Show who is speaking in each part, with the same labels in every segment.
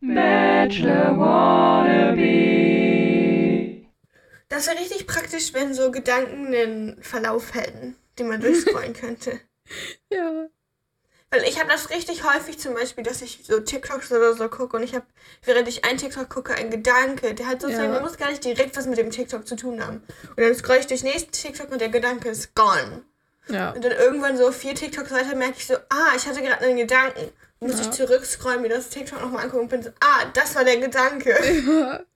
Speaker 1: Bachelor Wannabe.
Speaker 2: Das wäre richtig praktisch, wenn so Gedanken einen Verlauf hätten, den man durchscrollen könnte.
Speaker 3: Ja.
Speaker 2: Weil ich habe das richtig häufig zum Beispiel, dass ich so TikToks oder so gucke und ich habe, während ich einen TikTok gucke, einen Gedanke, der hat sozusagen,
Speaker 3: Ja.
Speaker 2: der muss gar nicht direkt was mit dem TikTok zu tun haben. Und dann scroll ich durch nächsten TikTok und der Gedanke ist gone.
Speaker 3: Ja.
Speaker 2: Und dann irgendwann so vier TikToks weiter merke ich so, ah, ich hatte gerade einen Gedanken. Muss
Speaker 3: Ja.
Speaker 2: ich zurückscrollen, mir das TikTok nochmal angucken und bin so, ah, das war der Gedanke.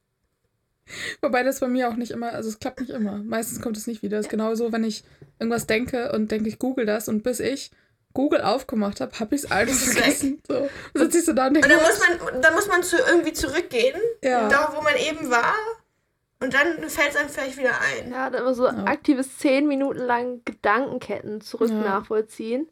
Speaker 3: Wobei das bei mir auch nicht immer, also es klappt nicht immer. Meistens kommt es nicht wieder. Es ist genauso, wenn ich irgendwas denke und denke, ich google das und bis ich Google aufgemacht habe, habe ich es alles vergessen. So. Dann sitze ich so da und denke,
Speaker 2: Und dann muss man, dann muss man zu, irgendwie zurückgehen,
Speaker 3: Ja.
Speaker 2: da wo man eben war. Und dann fällt es einem vielleicht wieder ein.
Speaker 4: Ja, dann immer so
Speaker 3: Ja.
Speaker 4: aktives 10 Minuten lang Gedankenketten zurück
Speaker 3: Ja.
Speaker 4: nachvollziehen.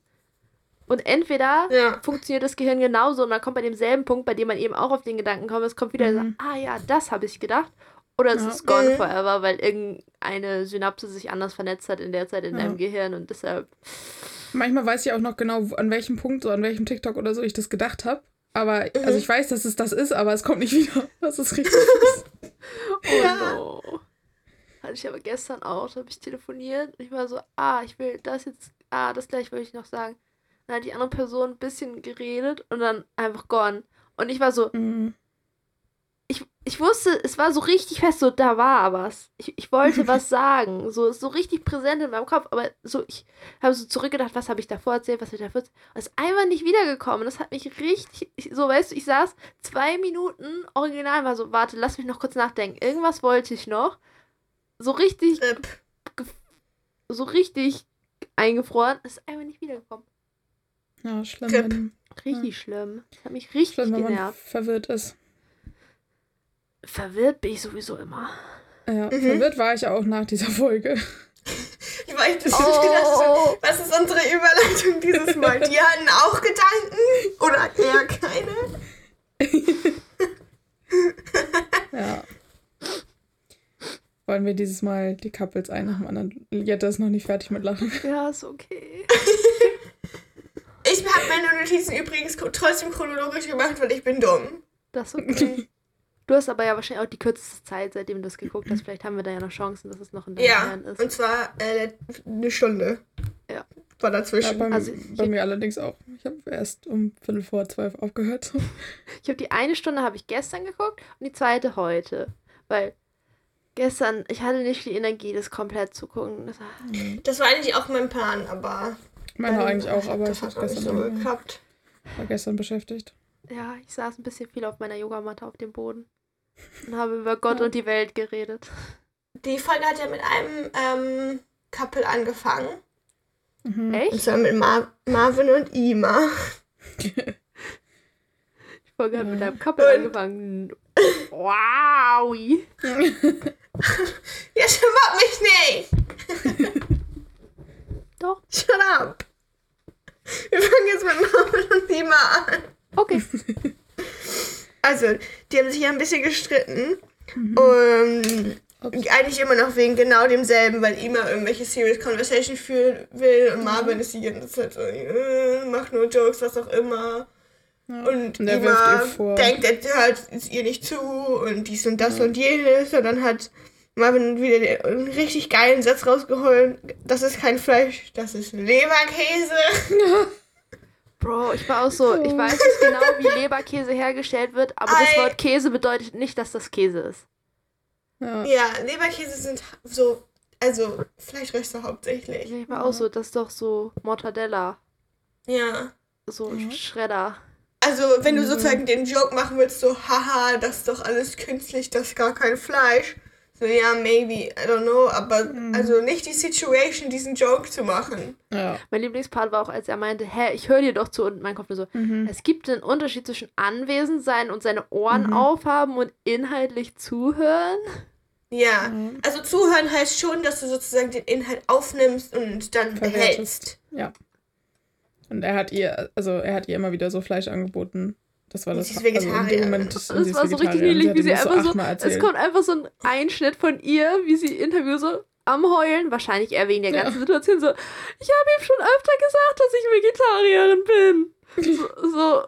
Speaker 4: Und entweder
Speaker 2: Ja.
Speaker 4: funktioniert das Gehirn genauso und dann kommt bei demselben Punkt, bei dem man eben auch auf den Gedanken kommt, es kommt wieder
Speaker 3: Mhm.
Speaker 4: so, ah ja, das habe ich gedacht. Oder es
Speaker 3: Ja.
Speaker 4: ist gone
Speaker 2: Mhm.
Speaker 4: forever, weil irgendeine Synapse sich anders vernetzt hat in der Zeit in
Speaker 3: Ja.
Speaker 4: deinem Gehirn und deshalb.
Speaker 3: manchmal weiß ich auch noch genau, an welchem Punkt, so an welchem TikTok oder so ich das gedacht habe. Aber, also ich weiß, dass es das ist, aber es kommt nicht wieder. Das ist richtig fies.
Speaker 4: Oh no. Hatte ich aber gestern auch, da habe ich telefoniert und ich war so, ah, ich will das jetzt, ah, das gleich wollte ich noch sagen. Dann hat die andere Person ein bisschen geredet und dann einfach gone. Und ich war so,
Speaker 3: Mhm.
Speaker 4: ich, ich wusste, es war so richtig fest, so da war was. Ich, ich wollte was sagen. So, ist so richtig präsent in meinem Kopf, aber so, ich habe so zurückgedacht, was habe ich davor erzählt, was habe ich davor erzählt. Und es ist einfach nicht wiedergekommen. Das hat mich richtig, ich- so weißt du, ich saß zwei Minuten original, war so, warte, lass mich noch kurz nachdenken. Irgendwas wollte ich noch. So richtig,
Speaker 2: Rip.
Speaker 4: so richtig eingefroren. Es ist einfach nicht wiedergekommen.
Speaker 3: Ja, schlimm, wenn,
Speaker 4: Richtig schlimm. Das hat mich richtig
Speaker 3: schlimm, wenn man
Speaker 4: genervt.
Speaker 3: verwirrt ist.
Speaker 4: Verwirrt bin ich sowieso immer.
Speaker 3: Ja,
Speaker 2: Mhm.
Speaker 3: verwirrt war ich auch nach dieser Folge.
Speaker 2: Ich weiß, das
Speaker 4: Oh.
Speaker 2: Was ist unsere Überleitung dieses Mal? Die hatten auch Gedanken oder eher keine?
Speaker 3: Ja. Wollen wir dieses Mal die Couples ein nach dem anderen? Jette ist noch nicht fertig mit Lachen.
Speaker 4: Ja, ist okay.
Speaker 2: Ich habe meine Notizen übrigens trotzdem chronologisch gemacht, weil ich bin dumm.
Speaker 4: Das ist okay. Du hast aber ja wahrscheinlich auch die kürzeste Zeit, seitdem du das geguckt hast. Vielleicht haben wir da ja noch Chancen, dass es noch in deinem
Speaker 2: Ja,
Speaker 4: Gehirn ist.
Speaker 2: und zwar äh, eine Stunde.
Speaker 4: Ja.
Speaker 2: War
Speaker 3: Ja,
Speaker 2: dazwischen.
Speaker 3: bei,
Speaker 4: Also
Speaker 3: bei mir allerdings auch. Ich habe erst um Viertel vor zwölf aufgehört.
Speaker 4: Ich habe die eine Stunde habe ich gestern geguckt und die zweite heute. Weil gestern, ich hatte nicht die Energie, das komplett zu gucken. Das,
Speaker 2: Das war eigentlich auch mein Plan, aber.
Speaker 3: Meiner
Speaker 2: dann-
Speaker 3: eigentlich auch, aber
Speaker 2: das
Speaker 3: ich
Speaker 2: hat
Speaker 3: habe gestern,
Speaker 2: so
Speaker 3: war
Speaker 2: geklappt.
Speaker 3: gestern beschäftigt.
Speaker 4: ja, ich saß ein bisschen viel auf meiner Yogamatte auf dem Boden und habe über Gott
Speaker 3: Ja.
Speaker 4: und die Welt geredet.
Speaker 2: Die Folge hat ja mit einem ähm, Couple angefangen.
Speaker 3: Mhm.
Speaker 2: Und
Speaker 4: Echt?
Speaker 2: zwar mit Mar Marvin und Ima.
Speaker 4: Die Folge hat mit
Speaker 3: Ja.
Speaker 4: einem Couple
Speaker 2: Und-
Speaker 4: angefangen. Wow!
Speaker 2: Jetzt überhaupt mich nicht!
Speaker 4: Doch.
Speaker 2: Shut up! Wir fangen jetzt mit Marvin und Ima an.
Speaker 4: Okay.
Speaker 2: Also, die haben sich ja ein bisschen gestritten.
Speaker 3: Mhm.
Speaker 2: Und
Speaker 3: Ups.
Speaker 2: eigentlich immer noch wegen genau demselben, weil Ima irgendwelche Serious Conversation führen will und Marvin ist die ganze Zeit so, äh, macht nur Jokes, was auch immer.
Speaker 3: Ja.
Speaker 2: Und
Speaker 3: Und er vor.
Speaker 2: denkt, er hört es ihr nicht zu und dies und das und jenes. Und dann hat Marvin wieder den, einen richtig geilen Satz rausgeholt. Das ist kein Fleisch, das ist Leberkäse.
Speaker 4: Bro, ich war auch so, ich weiß nicht genau, wie Leberkäse hergestellt wird, aber das
Speaker 2: Ei.
Speaker 4: Wort Käse bedeutet nicht, dass das Käse ist.
Speaker 3: Ja.
Speaker 2: Ja, Leberkäse sind so, also Fleischreste hauptsächlich.
Speaker 4: Ich war auch so, das ist doch so Mortadella,
Speaker 2: Ja.
Speaker 4: so
Speaker 3: Mhm.
Speaker 4: Schredder.
Speaker 2: Also, wenn du
Speaker 3: Mhm.
Speaker 2: sozusagen den Joke machen willst, so, haha, das ist doch alles künstlich, das ist gar kein Fleisch. So, ja, maybe, I don't know, aber
Speaker 3: Mhm.
Speaker 2: also nicht die Situation, diesen Joke zu machen.
Speaker 3: ja.
Speaker 4: Mein Lieblingspart war auch, als er meinte, hä, ich höre dir doch zu und mein Kopf nur so,
Speaker 3: Mhm.
Speaker 4: es gibt einen Unterschied zwischen anwesend sein und seine Ohren
Speaker 3: Mhm.
Speaker 4: aufhaben und inhaltlich zuhören.
Speaker 2: Ja.
Speaker 3: Mhm.
Speaker 2: Also zuhören heißt schon, dass du sozusagen den Inhalt aufnimmst und dann
Speaker 3: Verwertest.
Speaker 2: behältst.
Speaker 3: Ja. Und er hat ihr, also er hat ihr immer wieder so Fleisch angeboten. Das war das.
Speaker 2: sie ist
Speaker 3: Also
Speaker 2: Vegetarierin.
Speaker 4: Es
Speaker 3: ist
Speaker 4: war so richtig niedlich, wie sie
Speaker 3: das
Speaker 4: einfach so, es kommt einfach so ein Einschnitt von ihr, wie sie Interview so am Heulen, wahrscheinlich eher wegen der
Speaker 3: Ja.
Speaker 4: ganzen Situation so, ich habe ihm schon öfter gesagt, dass ich Vegetarierin bin. So, so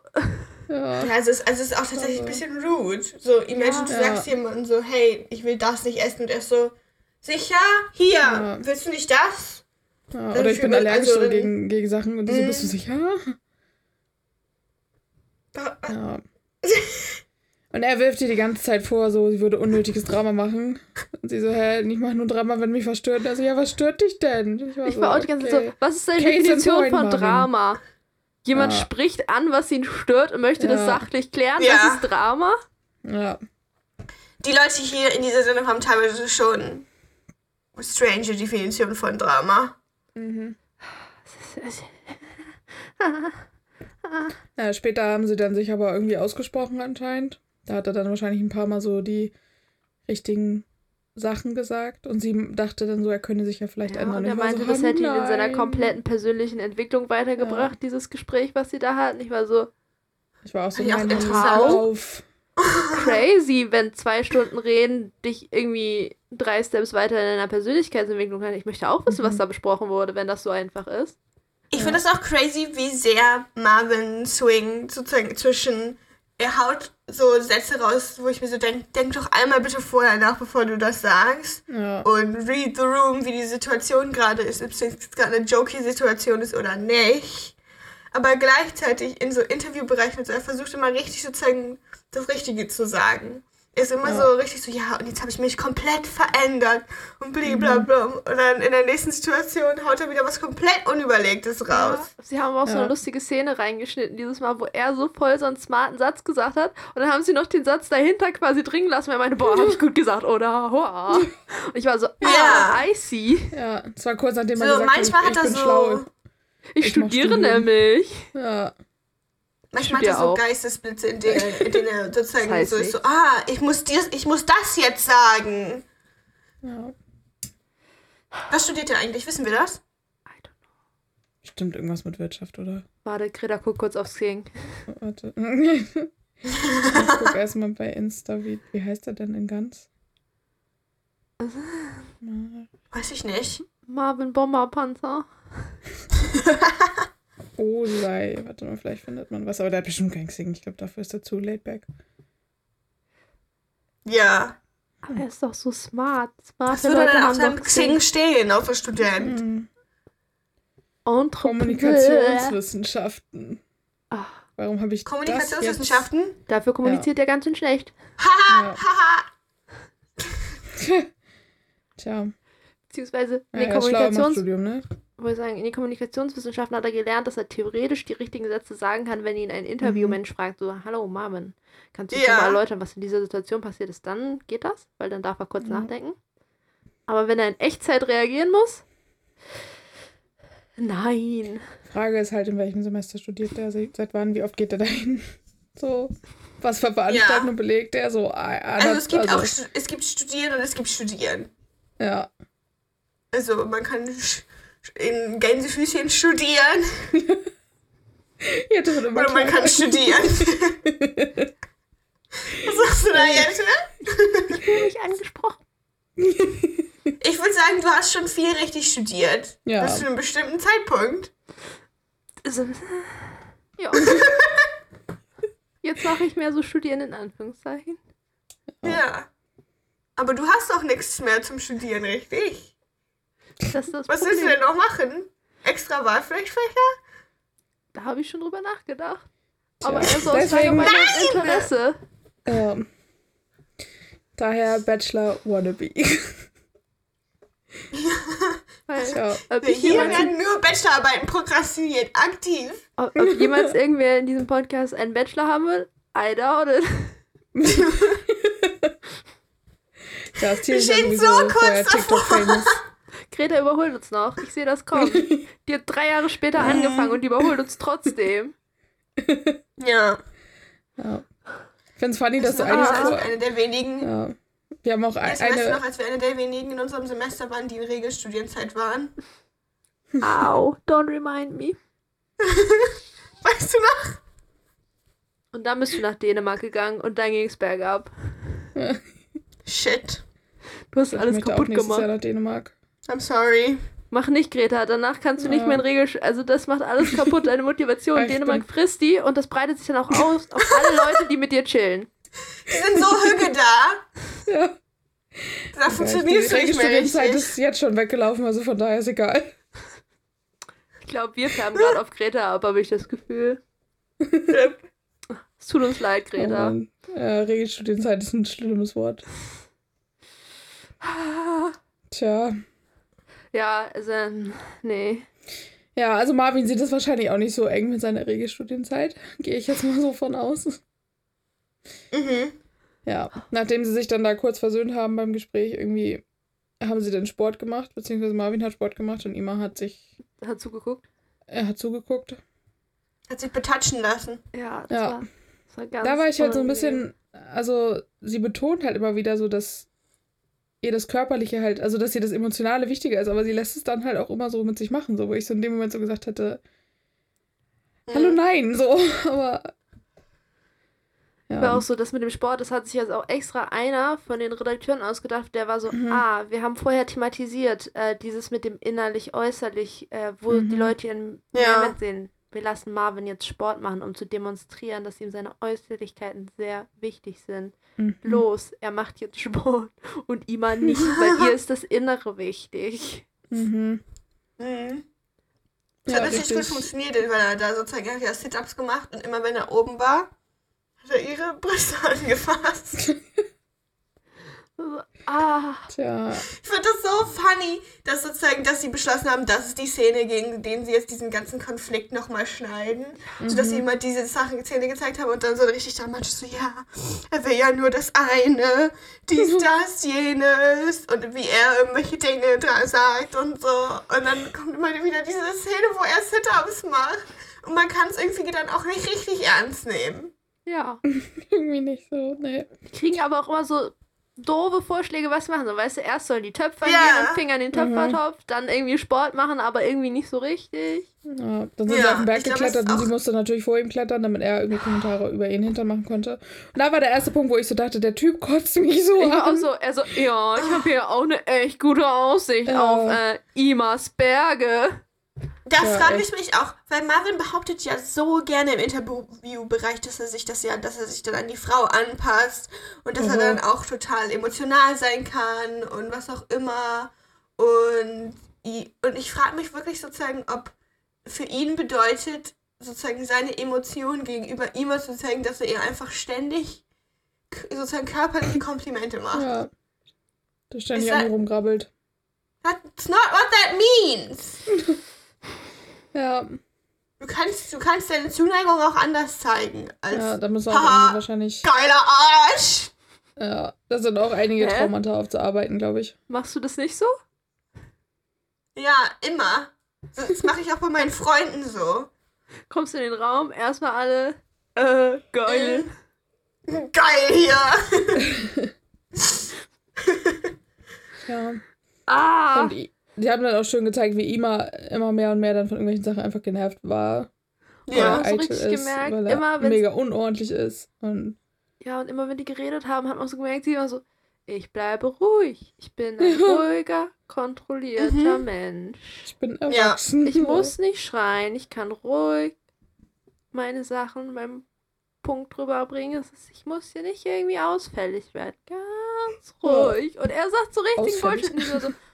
Speaker 3: Ja.
Speaker 2: Ja, also es, also es ist auch tatsächlich ein bisschen rude. So, imagine, du
Speaker 3: Ja.
Speaker 2: sagst jemandem so, hey, ich will das nicht essen und er ist so, sicher? Hier,
Speaker 3: Ja.
Speaker 2: willst du nicht das?
Speaker 3: ja. Oder ich bin allergisch
Speaker 2: also
Speaker 3: gegen, gegen Sachen und die so,
Speaker 2: Mhm.
Speaker 3: bist du sicher? Ja. Und er wirft ihr die ganze Zeit vor, so, sie würde unnötiges Drama machen. Und sie so, hä, ich mache nur Drama, wenn mich was stört. Und er so, ja, was stört dich denn? Ich war,
Speaker 4: Ich
Speaker 3: so,
Speaker 4: war auch die ganze Zeit
Speaker 3: okay.
Speaker 4: so, was ist deine
Speaker 3: Case in
Speaker 4: Definition von. Drama? Jemand
Speaker 3: Ja.
Speaker 4: spricht an, was ihn stört und möchte das
Speaker 3: Ja.
Speaker 4: sachlich klären.
Speaker 2: Ja.
Speaker 4: Das ist Drama.
Speaker 3: Ja.
Speaker 2: Die Leute hier in dieser Sendung haben teilweise schon strange Definition von Drama.
Speaker 3: Mhm. Ja, später haben sie dann sich aber irgendwie ausgesprochen anscheinend. Da hat er dann wahrscheinlich ein paar Mal so die richtigen Sachen gesagt und sie dachte dann so, er könne sich ja vielleicht
Speaker 4: Ja,
Speaker 3: ändern.
Speaker 4: und
Speaker 3: Ich
Speaker 4: er meinte,
Speaker 3: so,
Speaker 4: das hätte ihn in seiner kompletten persönlichen Entwicklung weitergebracht, dieses Gespräch, was sie da hatten. Ich war so
Speaker 3: Ich war auch so,
Speaker 2: Ja, auch
Speaker 3: auf.
Speaker 4: crazy, wenn zwei Stunden reden dich irgendwie drei Steps weiter in deiner Persönlichkeitsentwicklung kann. Ich möchte auch wissen, was
Speaker 3: Mhm.
Speaker 4: da besprochen wurde, wenn das so einfach ist.
Speaker 2: Ich
Speaker 3: Ja.
Speaker 2: finde das auch crazy, wie sehr Marvin swingt sozusagen zwischen, er haut so Sätze raus, wo ich mir so denke, denk doch einmal bitte vorher nach, bevor du das sagst.
Speaker 3: Ja.
Speaker 2: Und read the room, wie die Situation gerade ist, ob es jetzt gerade eine jokey Situation ist oder nicht. Aber gleichzeitig in so Interviewbereichen, und so, er versucht immer richtig sozusagen das Richtige zu sagen. Er ist immer
Speaker 3: Ja.
Speaker 2: so richtig so, ja, und jetzt habe ich mich komplett verändert und blablabla. Und dann in der nächsten Situation haut er wieder was komplett Unüberlegtes raus.
Speaker 4: Ja, sie haben auch so
Speaker 3: Ja.
Speaker 4: eine lustige Szene reingeschnitten dieses Mal, wo er so voll so einen smarten Satz gesagt hat und dann haben sie noch den Satz dahinter quasi dringen lassen, weil er meinte, boah, hab ich gut gesagt, oder? Hoa. Und ich war so, ah,
Speaker 2: Ja.
Speaker 4: I see.
Speaker 3: Ja, es war kurz nachdem
Speaker 2: So,
Speaker 3: er gesagt
Speaker 2: manchmal
Speaker 3: hat, ich,
Speaker 2: hat
Speaker 3: ich
Speaker 2: er
Speaker 3: bin
Speaker 2: so.
Speaker 3: schlau.
Speaker 4: Ich,
Speaker 3: Ich
Speaker 4: studiere nämlich.
Speaker 3: Ja.
Speaker 2: Manchmal hat er so
Speaker 4: auch.
Speaker 2: Geistesblitze, in denen, in denen er sozusagen
Speaker 4: Das heißt
Speaker 2: so ist, so, ah, ich muss, dies, ich muss das jetzt sagen.
Speaker 3: ja.
Speaker 2: Was studiert er eigentlich? Wissen wir das?
Speaker 4: I don't know.
Speaker 3: Stimmt irgendwas mit Wirtschaft, oder?
Speaker 4: Warte, Greta, guck kurz aufs King.
Speaker 3: Warte. ich guck erstmal bei Insta, wie, wie heißt er denn in ganz?
Speaker 2: Weiß ich nicht.
Speaker 4: Marvin Bomberpanzer.
Speaker 3: Oh, sei. Warte mal, vielleicht findet man was. Aber der hat bestimmt kein Xing. Ich glaube, dafür ist er zu laid back.
Speaker 2: Ja.
Speaker 4: Aber er ist doch so smart.
Speaker 2: Was würde dann auf seinem Xing stehen, außer Student?
Speaker 3: Hm.
Speaker 4: Entrepreneur.
Speaker 3: Kommunikationswissenschaften.
Speaker 4: Ah.
Speaker 3: Warum habe ich
Speaker 2: Kommunikationswissenschaften?
Speaker 4: Dafür kommuniziert er ganz schön schlecht.
Speaker 2: Haha,
Speaker 3: Ja.
Speaker 2: haha.
Speaker 3: Tja.
Speaker 4: Beziehungsweise
Speaker 3: Ja, er im
Speaker 4: Kommunikations
Speaker 3: Studium, ne?
Speaker 4: Wollte ich sagen, in den Kommunikationswissenschaften hat er gelernt, dass er theoretisch die richtigen Sätze sagen kann, wenn ihn ein Interviewmensch fragt, so, hallo Marvin, kannst du
Speaker 2: Ja.
Speaker 4: mal erläutern, was in dieser Situation passiert ist? Dann geht das, weil dann darf er kurz
Speaker 3: Ja.
Speaker 4: nachdenken. Aber wenn er in Echtzeit reagieren muss, nein.
Speaker 3: Frage ist halt, in welchem Semester studiert? Se- Seit wann? Wie oft geht er dahin? So. Was für Veranstaltungen belegt er? So. ah, ah,
Speaker 2: Also es gibt
Speaker 3: also,
Speaker 2: auch es gibt Studieren und es gibt Studieren.
Speaker 3: Ja.
Speaker 2: Also man kann in Gänsefüßchen studieren
Speaker 3: Ja, das
Speaker 2: oder man
Speaker 3: kleiner.
Speaker 2: kann studieren. Was sagst du da jetzt? ne?
Speaker 4: Ich bin nicht angesprochen.
Speaker 2: Ich würde sagen, du hast schon viel richtig studiert.
Speaker 3: Ja.
Speaker 2: Bis zu einem bestimmten Zeitpunkt.
Speaker 4: Also, ja. Jetzt mache ich mehr so Studieren in Anführungszeichen.
Speaker 2: Ja. Aber du hast auch nichts mehr zum Studieren, richtig?
Speaker 4: Das ist das
Speaker 2: Was willst du denn noch machen? Extra Wahlpflichtfächer?
Speaker 4: Da habe ich schon drüber nachgedacht.
Speaker 3: Tja,
Speaker 4: Aber eher so aus allgemeinem Interesse.
Speaker 3: Ähm, daher Bachelor Wannabe.
Speaker 4: Weil,
Speaker 3: ja.
Speaker 4: ob, ich
Speaker 2: Hier
Speaker 4: jemals,
Speaker 2: werden nur Bachelorarbeiten prokrastiniert, aktiv.
Speaker 4: ob, ob jemals irgendwer in diesem Podcast einen Bachelor haben will, I doubt it.
Speaker 3: Das Tier
Speaker 2: Wir
Speaker 3: ist
Speaker 2: so kurz davor.
Speaker 4: Greta überholt uns noch. Ich sehe das kommen. Die hat drei Jahre später angefangen und die überholt uns trotzdem.
Speaker 2: Ja.
Speaker 3: Ja. Ich finde es funny, dass
Speaker 2: Das
Speaker 3: du
Speaker 2: also
Speaker 3: vor.
Speaker 2: eine der wenigen.
Speaker 3: Ja. Wir haben auch
Speaker 2: Das
Speaker 3: ein,
Speaker 2: weißt du noch,
Speaker 3: eine.
Speaker 2: als wir eine der wenigen in unserem Semester waren, die in Regelstudienzeit waren.
Speaker 4: Au, don't remind me.
Speaker 2: Weißt du noch?
Speaker 4: Und dann bist du nach Dänemark gegangen und dann ging es bergab.
Speaker 2: Shit.
Speaker 4: Du hast
Speaker 3: Ich
Speaker 4: alles
Speaker 3: möchte auch
Speaker 4: kaputt
Speaker 3: nächstes Jahr
Speaker 4: gemacht.
Speaker 3: nach Dänemark.
Speaker 2: I'm sorry.
Speaker 4: Mach nicht, Greta. Danach kannst du nicht
Speaker 3: Ja.
Speaker 4: mehr in Regel. Also, das macht alles kaputt, deine Motivation. Dänemark frisst die und das breitet sich dann auch aus auf alle Leute, die mit dir chillen.
Speaker 2: Die sind so hüge da.
Speaker 3: Ja.
Speaker 2: Da funktionierst du
Speaker 3: die
Speaker 2: nicht mehr
Speaker 3: Regelstudienzeit
Speaker 2: richtig.
Speaker 3: ist jetzt schon weggelaufen, also von daher ist egal.
Speaker 4: Ich glaube, wir färben gerade auf Greta ab, habe ich das Gefühl. Es tut uns leid,
Speaker 3: Oh
Speaker 4: Greta.
Speaker 3: Mann. ja, Regelstudienzeit ist ein schlimmes Wort. Tja.
Speaker 4: Ja, also, nee.
Speaker 3: Ja, also Marvin sieht es wahrscheinlich auch nicht so eng mit seiner Regelstudienzeit. Gehe ich jetzt mal so von aus.
Speaker 2: Mhm.
Speaker 3: Ja, nachdem sie sich dann da kurz versöhnt haben beim Gespräch, irgendwie haben sie dann Sport gemacht, beziehungsweise Marvin hat Sport gemacht und Ima hat sich,
Speaker 4: Hat zugeguckt?
Speaker 3: er hat zugeguckt.
Speaker 2: Hat sich betatschen lassen.
Speaker 4: Ja, das,
Speaker 3: Ja.
Speaker 4: War, das war ganz
Speaker 3: Da war ich halt so ein bisschen, also sie betont halt immer wieder so, dass ihr das Körperliche halt, also dass ihr das Emotionale wichtiger ist, aber sie lässt es dann halt auch immer so mit sich machen, so wo ich so in dem Moment so gesagt hätte, hallo
Speaker 2: Mhm.
Speaker 3: nein, so, aber ja.
Speaker 4: war auch so, das mit dem Sport, das hat sich jetzt auch extra einer von den Redakteuren ausgedacht, der war so,
Speaker 3: Mhm.
Speaker 4: ah, wir haben vorher thematisiert, äh, dieses mit dem innerlich-äußerlich, äh, wo
Speaker 3: Mhm.
Speaker 4: die Leute ihren
Speaker 2: Ja.
Speaker 4: Mehrwert sehen. Wir lassen Marvin jetzt Sport machen, um zu demonstrieren, dass ihm seine Äußerlichkeiten sehr wichtig sind.
Speaker 3: Mhm.
Speaker 4: Los, er macht jetzt Sport und Ima nicht, weil ihr ist das Innere wichtig.
Speaker 3: Mhm.
Speaker 2: Mhm. Das
Speaker 3: Ja,
Speaker 2: hat richtig, gut funktioniert, weil er da sozusagen er hat ja Sit-Ups gemacht und immer wenn er oben war, hat er ihre Brüste angefasst.
Speaker 4: Ah,
Speaker 3: Tja,
Speaker 2: Ich finde das so funny, dass sozusagen, dass sie beschlossen haben, das ist die Szene, gegen den sie jetzt diesen ganzen Konflikt nochmal schneiden. Sodass sie immer diese Sachen Szene gezeigt haben und dann so richtig dramatisch so, ja, er will ja nur das eine, dies, das, jenes und wie er irgendwelche Dinge da sagt und so. Und dann kommt immer wieder diese Szene, wo er Sit-Ups macht. Und man kann es irgendwie dann auch nicht richtig ernst nehmen.
Speaker 4: ja.
Speaker 3: irgendwie nicht so, nee.
Speaker 4: Die kriegen aber auch immer so doofe Vorschläge, was machen. So, weißt du, erst sollen die Töpfer
Speaker 2: Ja.
Speaker 4: gehen und Finger in den Töpfertopf, dann irgendwie Sport machen, aber irgendwie nicht so richtig.
Speaker 3: Ja, dann sind
Speaker 2: Ja,
Speaker 3: sie auf den Berg
Speaker 2: glaub,
Speaker 3: geklettert
Speaker 2: das
Speaker 3: und sie musste natürlich vor ihm klettern, damit er irgendwie Kommentare über ihren Hintern machen konnte. Und da war der erste Punkt, wo ich so dachte, der Typ kotzt mich so
Speaker 4: Ich war auch
Speaker 3: an.
Speaker 4: so, er so, ja, ich habe hier auch eine echt gute Aussicht
Speaker 3: Ja.
Speaker 4: auf äh, Imas Berge.
Speaker 2: Da
Speaker 3: Ja,
Speaker 2: frage ich mich auch, weil Marvin behauptet ja so gerne im Interviewbereich, dass er sich das ja, dass er sich dann an die Frau anpasst und dass er
Speaker 3: Mhm.
Speaker 2: dann auch total emotional sein kann und was auch immer. Und, und ich frage mich wirklich sozusagen, ob für ihn bedeutet, sozusagen seine Emotionen gegenüber ihm sozusagen, dass er ihr einfach ständig sozusagen körperliche Komplimente macht.
Speaker 3: Ja. Der ständig an
Speaker 2: er-
Speaker 3: rumgrabbelt.
Speaker 2: That's not what that means.
Speaker 3: Ja,
Speaker 2: Du kannst, du kannst deine Zuneigung auch anders zeigen als
Speaker 3: ja, da müssen auch
Speaker 2: Haha.
Speaker 3: irgendwie wahrscheinlich.
Speaker 2: geiler Arsch.
Speaker 3: Ja, da sind auch einige
Speaker 4: Hä?
Speaker 3: Traumata aufzuarbeiten, glaube ich.
Speaker 4: Machst du das nicht so?
Speaker 2: Ja, immer. Das mache ich auch bei meinen Freunden so.
Speaker 4: Kommst du in den Raum, erstmal alle, äh, geil.
Speaker 2: Geil hier.
Speaker 3: Ja.
Speaker 4: Ah,
Speaker 3: Und die haben dann auch schön gezeigt, wie Ima immer mehr und mehr dann von irgendwelchen Sachen einfach genervt war. weil
Speaker 4: Ja,
Speaker 3: er
Speaker 4: hast du
Speaker 3: eitel
Speaker 4: richtig
Speaker 3: ist,
Speaker 4: gemerkt,
Speaker 3: weil er
Speaker 4: immer
Speaker 3: mega unordentlich ist. Und
Speaker 4: Ja, und immer wenn die geredet haben, hat man so gemerkt, sie immer so, ich bleibe ruhig. Ich bin ein ruhiger, kontrollierter
Speaker 2: Mhm.
Speaker 4: Mensch.
Speaker 3: ich bin erwachsen.
Speaker 4: Ich muss nicht schreien, ich kann ruhig meine Sachen, meinen Punkt drüber bringen. Es ist, ich muss hier nicht irgendwie ausfällig werden. Ganz ruhig. Und er sagt so richtig. Bullshit. Und ich so,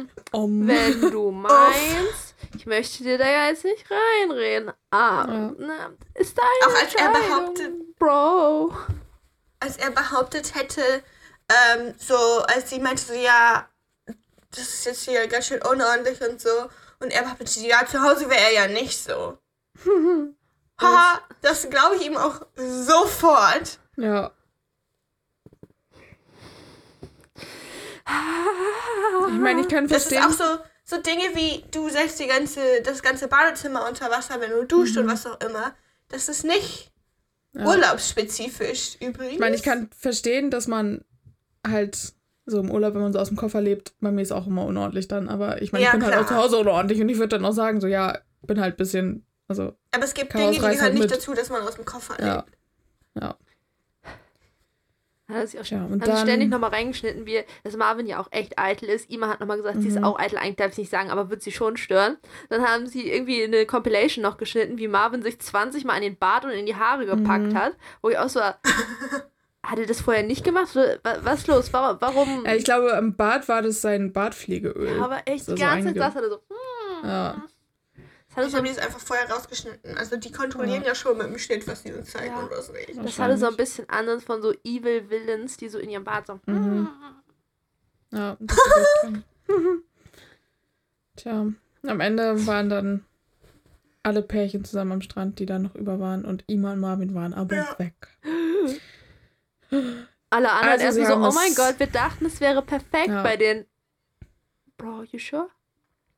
Speaker 4: hm,
Speaker 3: Um.
Speaker 4: wenn du meinst, ich möchte dir da ja jetzt nicht reinreden. Ah,
Speaker 3: Ja.
Speaker 4: na, ist deine
Speaker 2: Auch als er
Speaker 4: Entscheidung,
Speaker 2: behauptet-
Speaker 4: Bro.
Speaker 2: Als er behauptet hätte, ähm, so, als sie meinte so, ja, das ist jetzt hier ganz schön unordentlich und so. Und er behauptete, ja, zu Hause wäre er ja nicht so. Haha, das glaube ich ihm auch sofort.
Speaker 3: Ja. Ich meine, ich kann
Speaker 2: Das ist
Speaker 3: verstehen.
Speaker 2: auch so, so Dinge wie, du setzt die ganze, das ganze Badezimmer unter Wasser, wenn du duscht und was auch immer. Das ist nicht
Speaker 3: ja.
Speaker 2: urlaubsspezifisch übrigens.
Speaker 3: Ich meine, ich kann verstehen, dass man halt so im Urlaub, wenn man so aus dem Koffer lebt, bei mir ist auch immer unordentlich dann. Aber ich meine,
Speaker 2: Ja,
Speaker 3: ich bin halt
Speaker 2: klar.
Speaker 3: auch zu Hause unordentlich und ich würde dann auch sagen, so ja, bin halt ein bisschen, also
Speaker 2: Aber es gibt Dinge, die gehören
Speaker 3: halt
Speaker 2: nicht
Speaker 3: mit.
Speaker 2: dazu, dass man aus dem Koffer
Speaker 3: ja.
Speaker 2: lebt.
Speaker 3: Ja.
Speaker 4: Hat er sich auch
Speaker 3: Tja, und
Speaker 4: haben sie
Speaker 3: dann-
Speaker 4: ständig nochmal reingeschnitten, wie dass Marvin ja auch echt eitel ist. Ima hat nochmal gesagt, sie ist
Speaker 3: Mhm.
Speaker 4: auch eitel, eigentlich darf ich nicht sagen, aber wird sie schon stören. Dann haben sie irgendwie eine Compilation noch geschnitten, wie Marvin sich 20 Mal an den Bart und in die Haare gepackt
Speaker 3: Mhm.
Speaker 4: hat, wo ich auch so, hat er das vorher nicht gemacht? Wa- Was ist los? Warum?
Speaker 3: Ja, ich glaube, am Bad war das sein Bartpflegeöl.
Speaker 4: Ja, aber echt, die ganze Zeit saß er so, hm.
Speaker 3: Ja.
Speaker 4: Das hatte
Speaker 2: Ich
Speaker 4: so,
Speaker 2: habe die jetzt einfach vorher rausgeschnitten. Also die kontrollieren ja, schon mit dem Schnitt, was sie uns zeigen
Speaker 4: Ja.
Speaker 2: und was nicht.
Speaker 4: das hatte so ein bisschen anders von so Evil Villains, die so in ihrem Bart so, hm.
Speaker 3: Mhm. Ja, ist echt krank. Tja, am Ende waren dann alle Pärchen zusammen am Strand, die da noch über waren. Und Ima und Marvin waren aber
Speaker 2: Ja.
Speaker 3: weg.
Speaker 4: Alle anderen
Speaker 3: Also,
Speaker 4: erstmal so, oh mein Gott, wir dachten, es wäre perfekt
Speaker 3: Ja.
Speaker 4: bei den. Bro, you sure?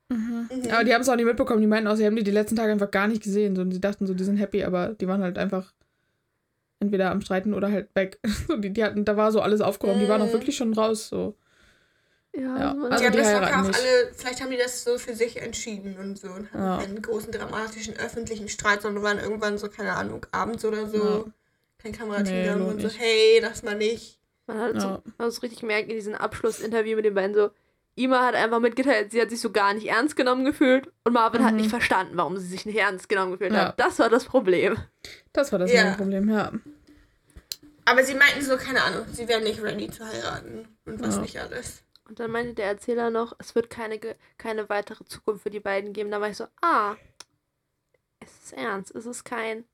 Speaker 2: Mhm.
Speaker 3: Aber die haben es auch nicht mitbekommen. Die meinten auch, sie haben die die letzten Tage einfach gar nicht gesehen. So, und sie dachten so, die sind happy, aber die waren halt einfach entweder am Streiten oder halt weg. So, die, die hatten, da war so alles aufgeräumt. Die waren auch
Speaker 2: Mhm.
Speaker 3: wirklich schon raus. So. Ja,
Speaker 4: man-
Speaker 3: also
Speaker 2: die haben
Speaker 3: die
Speaker 2: das locker auch
Speaker 3: nicht.
Speaker 2: alle, vielleicht haben die das so für sich entschieden und so und haben
Speaker 3: Ja.
Speaker 2: keinen großen dramatischen öffentlichen Streit, sondern waren irgendwann so, keine Ahnung, abends oder so.
Speaker 3: Ja.
Speaker 2: Kein Kamerateam
Speaker 3: Nee,
Speaker 2: und so,
Speaker 3: nicht.
Speaker 2: hey, lass mal nicht.
Speaker 4: Man hat
Speaker 3: Ja.
Speaker 4: so, man hat so richtig gemerkt in diesem Abschlussinterview mit den beiden so, Ima hat einfach mitgeteilt, sie hat sich so gar nicht ernst genommen gefühlt und Marvin hat
Speaker 3: Mhm.
Speaker 4: nicht verstanden, warum sie sich nicht ernst genommen gefühlt
Speaker 3: Ja.
Speaker 4: hat. Das war das Problem.
Speaker 3: Das war das
Speaker 2: Ja.
Speaker 3: Problem, ja.
Speaker 2: Aber sie meinten so, keine Ahnung, sie wären nicht ready zu heiraten und was
Speaker 3: Ja.
Speaker 2: nicht alles.
Speaker 4: Und dann meinte der Erzähler noch, es wird keine, keine weitere Zukunft für die beiden geben. Da war ich so, ah, es ist ernst, es ist kein.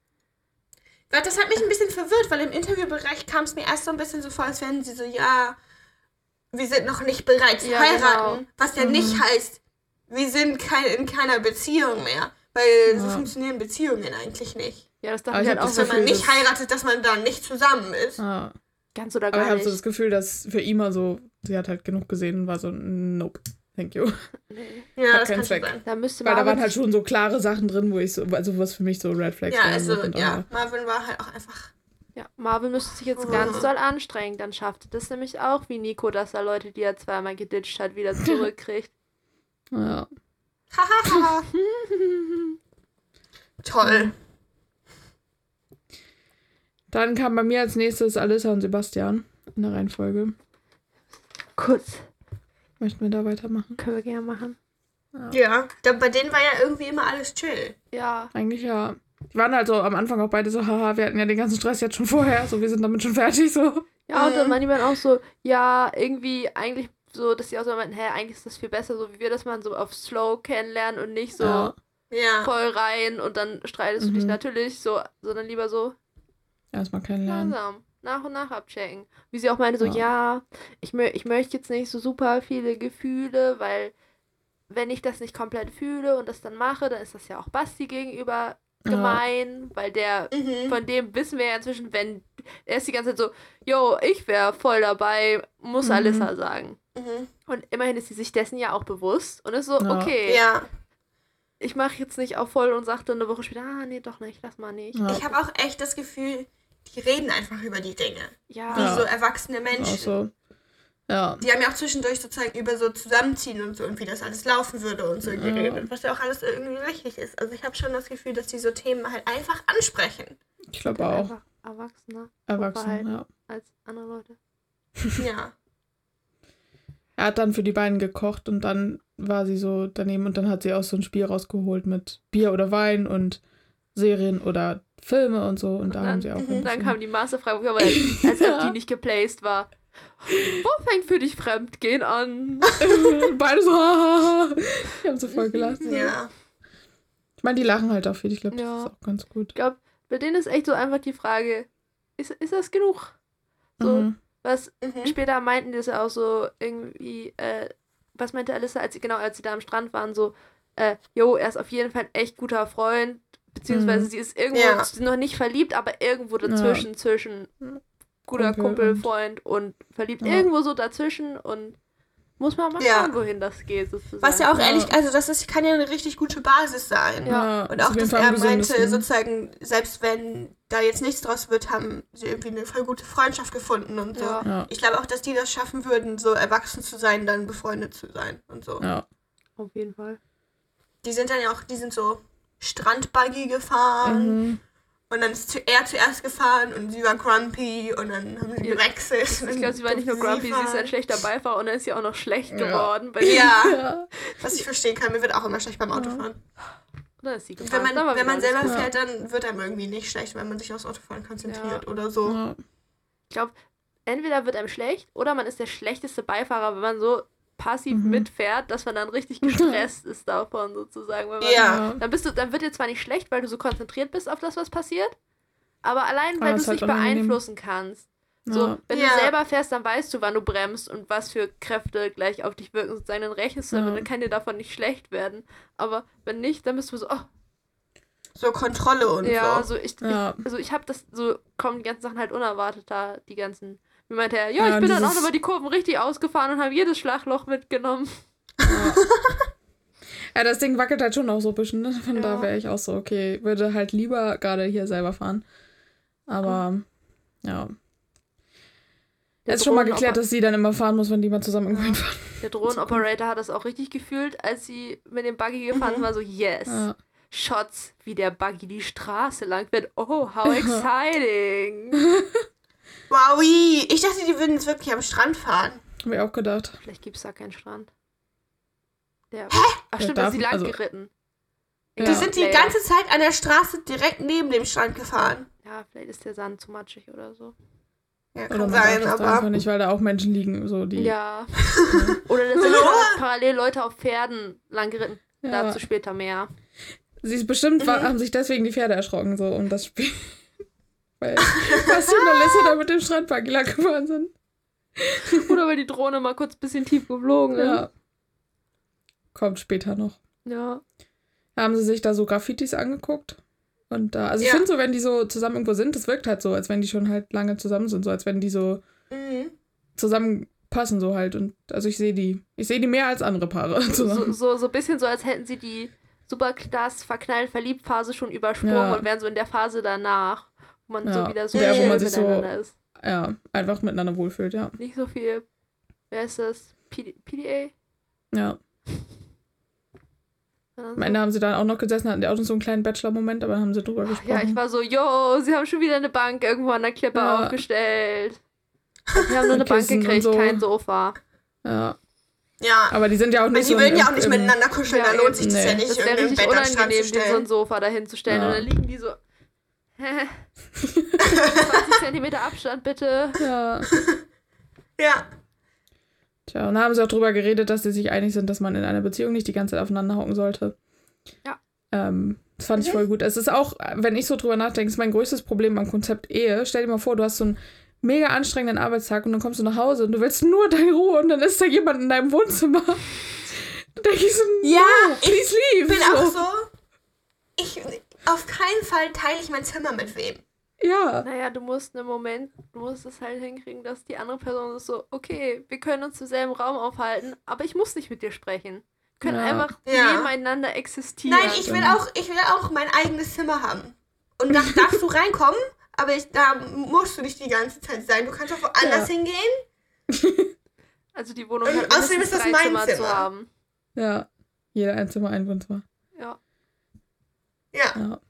Speaker 2: Weil das hat mich ein bisschen verwirrt, weil im Interviewbereich kam es mir erst so ein bisschen so vor, als wären sie so, ja, wir sind noch nicht bereit zu
Speaker 4: Ja,
Speaker 2: heiraten.
Speaker 4: genau.
Speaker 2: Was ja
Speaker 3: Mhm.
Speaker 2: nicht heißt, wir sind kein, in keiner Beziehung mehr. Weil so
Speaker 3: Ja.
Speaker 2: funktionieren Beziehungen eigentlich nicht.
Speaker 4: Ja, das dachte
Speaker 3: Aber
Speaker 4: ich halt auch
Speaker 2: Dass
Speaker 3: das
Speaker 4: so
Speaker 2: wenn man nicht heiratet, dass man dann nicht zusammen ist.
Speaker 3: ja.
Speaker 4: ganz oder
Speaker 3: Aber ich
Speaker 4: gar
Speaker 3: habe
Speaker 4: nicht.
Speaker 3: so das Gefühl, dass für Ima so, sie hat halt genug gesehen und war so, nope, thank you.
Speaker 4: nee.
Speaker 2: Ja,
Speaker 3: Hat
Speaker 2: das
Speaker 3: keinen
Speaker 2: kann
Speaker 3: Zweck.
Speaker 2: sein.
Speaker 4: Da müsste
Speaker 3: Weil da waren halt schon so klare Sachen drin, wo ich so, also was für mich so Red Flags
Speaker 2: Ja,
Speaker 3: waren.
Speaker 2: also,
Speaker 3: so
Speaker 2: ja. Marvin war halt auch einfach.
Speaker 4: Ja, Marvin müsste sich jetzt ganz doll anstrengen, dann schafft er das nämlich auch wie Nico, dass er Leute, die er zweimal geditcht hat, wieder zurückkriegt.
Speaker 3: Ja.
Speaker 2: Hahaha. Toll.
Speaker 3: Dann kam bei mir als nächstes Alissa und Sebastian in der Reihenfolge.
Speaker 4: Kurz,
Speaker 3: Möchten wir da weitermachen?
Speaker 4: können wir gerne machen.
Speaker 2: Ja, da, bei denen war ja irgendwie immer alles chill.
Speaker 4: Ja,
Speaker 3: Eigentlich ja. Die waren halt so am Anfang auch beide so, haha, wir hatten ja den ganzen Stress jetzt schon vorher, so wir sind damit schon fertig, so.
Speaker 4: ja, und dann
Speaker 2: Mhm.
Speaker 4: meinen die dann auch so, ja, irgendwie, eigentlich so, dass die auch so meinten, hä, eigentlich ist das viel besser, so wie wir das mal so auf Slow kennenlernen und nicht so
Speaker 3: Ja.
Speaker 4: Voll rein und dann streitest du dich
Speaker 3: Mhm.
Speaker 4: natürlich so, sondern lieber so
Speaker 3: Erstmal kennenlernen.
Speaker 4: langsam, nach und nach abchecken. Wie sie auch meinte, so,
Speaker 3: Ja.
Speaker 4: ja, ich, mö ich möchte jetzt nicht so super viele Gefühle, weil wenn ich das nicht komplett fühle und das dann mache, dann ist das ja auch Basti gegenüber
Speaker 3: Ja.
Speaker 4: gemein, weil der,
Speaker 2: Mhm.
Speaker 4: von dem wissen wir ja inzwischen, wenn, er ist die ganze Zeit so, yo, ich wäre voll dabei, muss
Speaker 3: Mhm.
Speaker 4: Alissa sagen.
Speaker 2: Mhm.
Speaker 4: Und immerhin ist sie sich dessen ja auch bewusst und ist so,
Speaker 3: Ja.
Speaker 4: okay,
Speaker 2: Ja.
Speaker 4: ich mache jetzt nicht auch voll und sage dann eine Woche später, ah, nee, doch nicht, lass mal nicht.
Speaker 3: Ja.
Speaker 2: Ich habe auch echt das Gefühl, die reden einfach über die Dinge.
Speaker 4: Ja,
Speaker 2: Wie
Speaker 3: Ja.
Speaker 2: so erwachsene Menschen.
Speaker 3: so. Ja.
Speaker 2: Die haben ja auch zwischendurch sozusagen über so Zusammenziehen und so und wie das alles laufen würde und so
Speaker 3: Ja.
Speaker 2: geredet. Was ja auch alles irgendwie richtig ist. Also ich habe schon das Gefühl, dass die so Themen halt einfach ansprechen.
Speaker 3: Ich glaube auch.
Speaker 4: einfach erwachsener
Speaker 3: Erwachsen,
Speaker 4: Verhalten.
Speaker 3: ja.
Speaker 4: als andere Leute.
Speaker 2: Ja.
Speaker 3: Er hat dann für die beiden gekocht und dann war sie so daneben und dann hat sie auch so ein Spiel rausgeholt mit Bier oder Wein und Serien oder Filme und so und,
Speaker 4: Und
Speaker 3: da
Speaker 4: dann-
Speaker 3: haben sie auch
Speaker 2: mhm,
Speaker 3: ein
Speaker 4: Dann kam die Masterfrage, wo ich aber als, ob die nicht geplaced war. Wo fängt für dich Fremdgehen an?
Speaker 3: beide so hahaha. die haben so voll gelacht.
Speaker 2: Ja.
Speaker 3: Ich meine, die lachen halt auch viel. Ich glaube,
Speaker 4: Ja.
Speaker 3: das ist auch ganz gut.
Speaker 4: Ich glaube, bei denen ist echt so einfach die Frage, ist, ist das genug? So,
Speaker 3: Mhm.
Speaker 4: was
Speaker 2: Mhm.
Speaker 4: später meinten die das ja auch so irgendwie, äh, was meinte Alissa, als sie, genau, als sie da am Strand waren, so, äh, jo, er ist auf jeden Fall ein echt guter Freund, beziehungsweise
Speaker 3: Mhm.
Speaker 4: sie ist irgendwo
Speaker 2: Ja.
Speaker 4: noch nicht verliebt, aber irgendwo dazwischen, zwischen guter
Speaker 3: Kumpel
Speaker 4: Kumpel,
Speaker 3: und-
Speaker 4: Freund und verliebt,
Speaker 3: Ja.
Speaker 4: irgendwo so dazwischen und muss man mal
Speaker 2: Ja.
Speaker 4: schauen, wohin das geht, sozusagen.
Speaker 2: Was ja auch
Speaker 3: Ja.
Speaker 2: ehrlich, also das ist, kann ja eine richtig gute Basis sein.
Speaker 4: Ja.
Speaker 2: Und auch, dass er meinte, sozusagen, selbst wenn da jetzt nichts draus wird, haben sie irgendwie eine voll gute Freundschaft gefunden und so.
Speaker 4: Ja.
Speaker 3: Ja.
Speaker 2: Ich glaube auch, dass die das schaffen würden, so erwachsen zu sein, dann befreundet zu sein und so.
Speaker 3: Ja.
Speaker 4: Auf jeden Fall.
Speaker 2: Die sind dann ja auch, die sind so Strandbuggy gefahren
Speaker 3: Mhm.
Speaker 2: Und dann ist er zuerst gefahren und sie war grumpy und dann haben sie
Speaker 4: Ja.
Speaker 2: gewechselt.
Speaker 4: Ich glaube, sie war nicht nur grumpy, sie ist ein schlechter Beifahrer und dann ist sie auch noch schlecht
Speaker 3: Ja.
Speaker 4: geworden. Bei
Speaker 2: Ja,
Speaker 3: Ja.
Speaker 2: was ich verstehen kann, mir wird auch immer schlecht beim Autofahren.
Speaker 4: Dann ist sie
Speaker 2: Wenn
Speaker 4: gefahren.
Speaker 2: man,
Speaker 4: Dann war
Speaker 2: wenn man selber.
Speaker 3: Ja.
Speaker 2: fährt, dann wird einem irgendwie nicht schlecht, wenn man sich aufs Autofahren konzentriert oder so.
Speaker 3: Ja.
Speaker 4: Ich glaube, entweder wird einem schlecht oder man ist der schlechteste Beifahrer, wenn man so passiv
Speaker 3: Mhm.
Speaker 4: mitfährt, dass man dann richtig gestresst ist davon sozusagen. Wenn man,
Speaker 2: Ja.
Speaker 4: Dann bist du, dann wird dir zwar nicht schlecht, weil du so konzentriert bist auf das, was passiert, aber allein, weil du es
Speaker 3: halt
Speaker 4: nicht beeinflussen kannst. So,
Speaker 3: Ja.
Speaker 4: wenn
Speaker 2: Ja.
Speaker 4: du selber fährst, dann weißt du, wann du bremst und was für Kräfte gleich auf dich wirken, sozusagen, dann rechnest du damit,
Speaker 3: Ja.
Speaker 4: dann kann dir davon nicht schlecht werden. Aber wenn nicht, dann bist du so, oh,
Speaker 2: So Kontrolle und
Speaker 4: ja,
Speaker 2: so.
Speaker 4: so ich,
Speaker 3: Ja.
Speaker 4: ich also ich habe das, so kommen die ganzen Sachen halt unerwartet da, die ganzen, wie meinte er, ja,
Speaker 3: Ja,
Speaker 4: ich bin dann auch über die Kurven richtig ausgefahren und habe jedes Schlagloch mitgenommen.
Speaker 3: Ja, das Ding wackelt halt schon auch so ein bisschen. Ne? Von
Speaker 4: Ja.
Speaker 3: da wäre ich auch so, okay, würde halt lieber gerade hier selber fahren. Aber ja.
Speaker 4: Der
Speaker 3: ist schon mal geklärt, dass sie dann immer fahren muss, wenn die mal zusammen irgendwo hinfahren.
Speaker 4: Der Drohnenoperator hat das auch richtig gefühlt, als sie mit dem Buggy gefahren
Speaker 2: Mhm.
Speaker 4: war, so, yes.
Speaker 3: Ja.
Speaker 4: Shots, wie der Buggy die Straße lang wird. Oh, how exciting.
Speaker 2: Wow, ich dachte, die würden jetzt wirklich am Strand fahren.
Speaker 3: Hab ich auch gedacht.
Speaker 4: Vielleicht gibt es da keinen Strand. Der,
Speaker 3: Der
Speaker 4: ach stimmt, da ist sie lang
Speaker 3: also-
Speaker 4: geritten.
Speaker 3: Ja.
Speaker 2: Die sind die ganze Zeit an der Straße direkt neben dem Strand gefahren.
Speaker 4: Ja, vielleicht ist der Sand zu matschig oder so.
Speaker 2: Ja,
Speaker 3: Oder
Speaker 2: kann
Speaker 3: man
Speaker 2: sein,
Speaker 3: da einfach
Speaker 2: aber.
Speaker 3: nicht, weil da auch Menschen liegen, so die.
Speaker 4: Ja. oder da sind parallel Leute auf Pferden lang geritten.
Speaker 3: Ja.
Speaker 4: Dazu später mehr.
Speaker 3: Sie ist bestimmt,
Speaker 2: Mhm.
Speaker 3: haben sich deswegen die Pferde erschrocken, so um das Spiel. Weil Basti und da mit dem lang gefahren sind.
Speaker 4: Oder weil die Drohne mal kurz ein bisschen tief geflogen ist.
Speaker 3: Ja. Kommt später noch.
Speaker 4: Ja.
Speaker 3: Da haben sie sich da so Graffitis angeguckt. Und da, also ich
Speaker 2: Ja.
Speaker 3: finde so, wenn die so zusammen irgendwo sind, das wirkt halt so, als wenn die schon halt lange zusammen sind, so als wenn die so
Speaker 2: Mhm.
Speaker 3: zusammenpassen so halt. Und also ich sehe die, ich sehe die mehr als andere Paare
Speaker 4: So,
Speaker 3: zusammen.
Speaker 4: so, so ein bisschen so, als hätten sie die Superstars verknallt verliebt Phase schon übersprungen
Speaker 3: Ja.
Speaker 4: und wären so in der Phase danach, wo man so
Speaker 3: Ja.
Speaker 4: wieder so
Speaker 2: Der, wo man
Speaker 3: sich so-
Speaker 4: miteinander ist.
Speaker 3: Ja, einfach miteinander wohlfühlt, ja.
Speaker 4: Nicht so viel. Wer ist das? PD, PDA?
Speaker 3: Ja. Am Ende
Speaker 4: so-
Speaker 3: haben sie dann auch noch gesessen, hatten die auch noch so einen kleinen Bachelor-Moment, aber dann haben sie drüber gesprochen.
Speaker 4: Ja, ich war so, yo, sie haben schon wieder eine Bank irgendwo an der Klippe
Speaker 3: Ja.
Speaker 4: aufgestellt. Wir haben nur eine Bank gekriegt,
Speaker 3: so.
Speaker 4: kein Sofa.
Speaker 3: ja.
Speaker 2: Ja.
Speaker 3: Aber die sind ja auch
Speaker 2: Weil
Speaker 3: nicht
Speaker 2: die
Speaker 3: so.
Speaker 2: würden ja auch nicht miteinander kuscheln,
Speaker 4: Ja,
Speaker 2: da lohnt sich das
Speaker 3: nee.
Speaker 2: ja nicht,
Speaker 4: Das wäre richtig
Speaker 2: den
Speaker 4: unangenehm, dir so ein. Sofa dahin zu stellen.
Speaker 3: Ja.
Speaker 4: Und dann liegen die so. Hä? 20 Zentimeter Abstand bitte.
Speaker 3: Ja.
Speaker 2: Ja.
Speaker 3: Tja, und da haben sie auch drüber geredet, dass sie sich einig sind, dass man in einer Beziehung nicht die ganze Zeit aufeinander hocken sollte.
Speaker 4: Ja.
Speaker 3: Ähm, das fand ich voll gut. Es ist auch, wenn ich so drüber nachdenke, ist mein größtes Problem am Konzept Ehe. Stell dir mal vor, du hast so einen mega anstrengenden Arbeitstag und dann kommst du nach Hause und du willst nur deine Ruhe und dann ist da jemand in deinem Wohnzimmer. Da denke ich so,
Speaker 2: Ja,
Speaker 3: no, please leave.
Speaker 2: bin auch so. Ich, auf keinen Fall teile ich mein Zimmer mit wem.
Speaker 3: Ja.
Speaker 4: Naja, du musst einen Moment, du musst es halt hinkriegen, dass die andere Person ist so, okay, wir können uns im selben Raum aufhalten, aber ich muss nicht mit dir sprechen. Wir können
Speaker 3: Ja.
Speaker 4: einfach
Speaker 2: Ja.
Speaker 4: nebeneinander existieren.
Speaker 2: Nein, ich will auch, ich will auch mein eigenes Zimmer haben. Und da darfst du reinkommen, aber ich, da musst du nicht die ganze Zeit sein. Du kannst auch woanders
Speaker 3: Ja.
Speaker 2: hingehen.
Speaker 4: Also die Wohnung
Speaker 2: Und
Speaker 4: hat
Speaker 2: außerdem ist das mein
Speaker 4: Zimmer,
Speaker 2: Zimmer.
Speaker 4: zu haben.
Speaker 3: Ja. Jeder ein Zimmer, ein Wohnzimmer.
Speaker 4: Ja.
Speaker 2: Ja.
Speaker 3: Ja.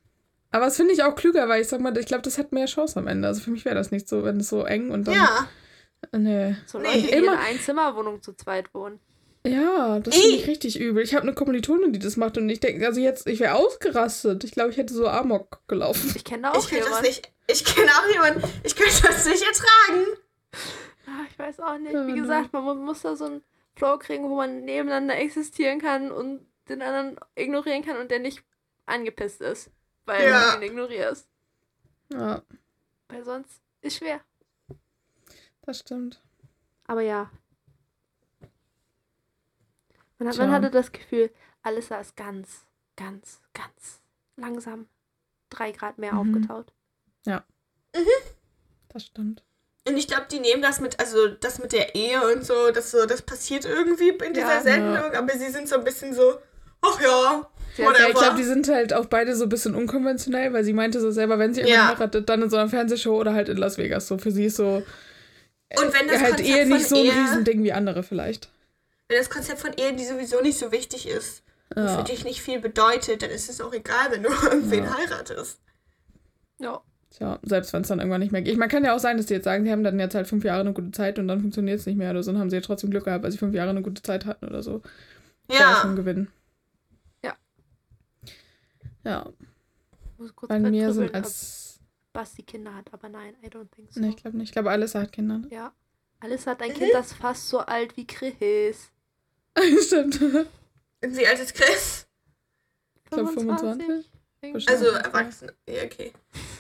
Speaker 3: Aber das finde ich auch klüger, weil ich sag mal, ich glaube, das hat mehr Chance am Ende. Also für mich wäre das nicht so, wenn es so eng und dann.
Speaker 2: Ja.
Speaker 3: Nee.
Speaker 4: So
Speaker 2: Nee.
Speaker 4: Leute, in
Speaker 3: Immer-
Speaker 4: einer Einzimmerwohnung zu zweit wohnen.
Speaker 3: Ja, das finde ich richtig übel. Ich habe eine Kommilitonin, die das macht und ich denke, also jetzt, ich wäre ausgerastet. Ich glaube, ich hätte so Amok gelaufen.
Speaker 4: Ich kenne da auch
Speaker 2: Ich das
Speaker 4: jemanden.
Speaker 2: nicht. Ich kenne auch jemanden. Ich könnte das nicht ertragen.
Speaker 4: Ah, ich weiß auch nicht.
Speaker 3: Ja,
Speaker 4: Wie
Speaker 3: ne.
Speaker 4: gesagt, man mu- muss da so einen Flow kriegen, wo man nebeneinander existieren kann und den anderen ignorieren kann und der nicht angepisst ist, weil
Speaker 2: Ja.
Speaker 4: du ihn ignorierst.
Speaker 3: Ja,
Speaker 4: Weil sonst ist schwer.
Speaker 3: das stimmt.
Speaker 4: Aber ja. Man, hat, man hatte das Gefühl, Alissa ist ganz, ganz, ganz langsam drei Grad mehr
Speaker 3: Mhm.
Speaker 4: aufgetaut.
Speaker 3: Das stimmt.
Speaker 2: Und ich glaube, die nehmen das mit, also das mit der Ehe und so, das so, das passiert irgendwie in dieser
Speaker 4: Ja.
Speaker 2: Sendung,
Speaker 3: Ja.
Speaker 2: aber sie sind so ein bisschen so, ach ja,
Speaker 4: Sie hat-
Speaker 2: whatever.
Speaker 3: Ja, ich glaube, die sind halt auch beide so ein bisschen unkonventionell, weil sie meinte so selber, wenn sie irgendwann
Speaker 2: Ja.
Speaker 3: heiratet, dann in so einer Fernsehshow oder halt in Las Vegas. So für sie ist so
Speaker 2: und wenn das
Speaker 3: halt
Speaker 2: Konzept
Speaker 3: Ehe nicht so ein
Speaker 2: Ehe,
Speaker 3: Riesending wie andere vielleicht.
Speaker 2: wenn das Konzept von Ehe, die sowieso nicht so wichtig ist, und
Speaker 3: Ja.
Speaker 2: für dich nicht viel bedeutet, dann ist es auch egal, wenn du irgendwen
Speaker 3: Ja.
Speaker 2: heiratest.
Speaker 4: Ja.
Speaker 3: Tja, selbst wenn es dann irgendwann nicht mehr geht. Ich meine, kann ja auch sein, dass die jetzt sagen, sie haben dann jetzt halt fünf Jahre eine gute Zeit und dann funktioniert es nicht mehr oder so. Und haben sie ja trotzdem Glück gehabt, weil sie fünf Jahre eine gute Zeit hatten oder so. Das wäre schon ein
Speaker 2: Ja.
Speaker 3: Gewinn.
Speaker 4: Ja.
Speaker 3: Ja, bei mir sind als.
Speaker 4: Basti Kinder hat, aber nein, I don't think so.
Speaker 3: Ne, ich glaube nicht. Ich glaube, alles hat Kinder. Ne?
Speaker 4: Ja. Alice hat ein
Speaker 2: Mhm.
Speaker 4: Kind, das fast so alt wie Chris.
Speaker 3: Stimmt.
Speaker 2: Und wie alt ist Chris?
Speaker 3: Ich glaube 25.
Speaker 4: Irgendwie.
Speaker 2: Also erwachsen. Ja, okay.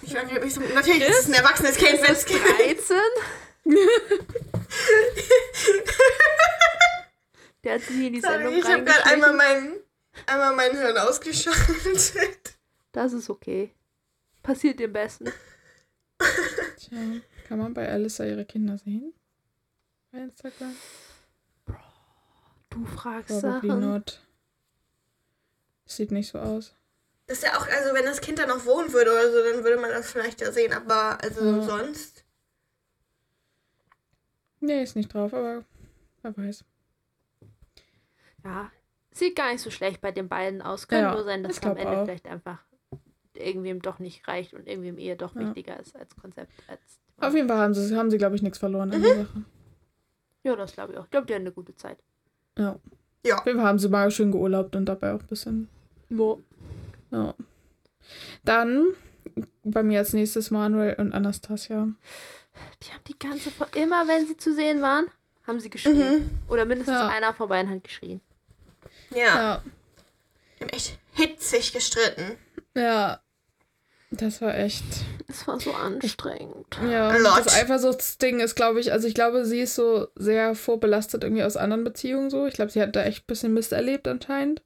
Speaker 2: Ich weiß nicht, ob ich so, natürlich ist es ein erwachsenes Kind, wenn es
Speaker 4: 13? Der hat sich in die Sendung
Speaker 2: Sorry, ich habe gerade einmal mein, einmal mein Hirn ausgeschaltet.
Speaker 4: Das ist okay. Passiert dem Besten.
Speaker 3: Tja, kann man bei Alissa ihre Kinder sehen? Bei Instagram?
Speaker 4: Du fragst
Speaker 3: Probably
Speaker 4: Sachen.
Speaker 3: not. Sieht nicht so aus.
Speaker 2: Das ist ja auch, also wenn das Kind da noch wohnen würde oder so, dann würde man das vielleicht ja sehen, aber also
Speaker 3: Ja.
Speaker 2: sonst.
Speaker 3: Nee, ist nicht drauf, aber wer weiß.
Speaker 4: Ja, sieht gar nicht so schlecht bei den beiden aus. Könnte
Speaker 3: Ja,
Speaker 4: nur sein, dass es am Ende
Speaker 3: auch.
Speaker 4: vielleicht einfach irgendwem doch nicht reicht und irgendwem eher doch
Speaker 3: Ja.
Speaker 4: wichtiger ist als Konzept. Als
Speaker 3: Auf jeden Fall haben sie, haben sie glaube ich, nichts verloren an
Speaker 2: Mhm.
Speaker 3: der Sache.
Speaker 4: ja, das glaube ich auch. Ich glaube, die haben eine gute Zeit.
Speaker 3: Ja.
Speaker 2: Ja.
Speaker 3: Auf jeden Fall haben sie mal schön geurlaubt und dabei auch ein bisschen.
Speaker 4: Mo.
Speaker 3: Ja. Dann bei mir als nächstes Manuel und Anastasia.
Speaker 4: Die haben die ganze Fo- immer wenn sie zu sehen waren, haben sie geschrien.
Speaker 2: Mhm.
Speaker 4: Oder mindestens
Speaker 3: Ja.
Speaker 4: einer von beiden hat geschrien.
Speaker 2: Ja.
Speaker 3: Ja.
Speaker 2: Die haben echt hitzig gestritten.
Speaker 3: Ja. Das war echt.
Speaker 4: Es war so anstrengend.
Speaker 3: Ja, das Eifersuchtsding ist, glaube ich, also ich glaube, sie ist so sehr vorbelastet irgendwie aus anderen Beziehungen so. Ich glaube, sie hat da echt ein bisschen Mist erlebt anscheinend.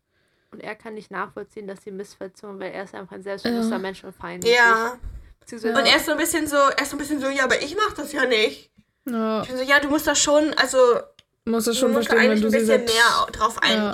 Speaker 4: Und er kann nicht nachvollziehen, dass sie Missverletzungen, weil er ist einfach ein selbstbewusster
Speaker 3: Ja.
Speaker 4: Mensch und fein.
Speaker 2: Ja.
Speaker 4: Beziehungsweise
Speaker 2: Und er ist so ein bisschen so, er ist so ein bisschen so, ja, aber ich mach das ja nicht.
Speaker 3: Ja,
Speaker 2: Ich bin so, ja, du musst das schon, also
Speaker 3: muss es
Speaker 2: du
Speaker 3: schon
Speaker 2: musst da
Speaker 3: verstehen, wenn
Speaker 2: eigentlich
Speaker 3: du
Speaker 2: ein bisschen mehr drauf
Speaker 3: Ja.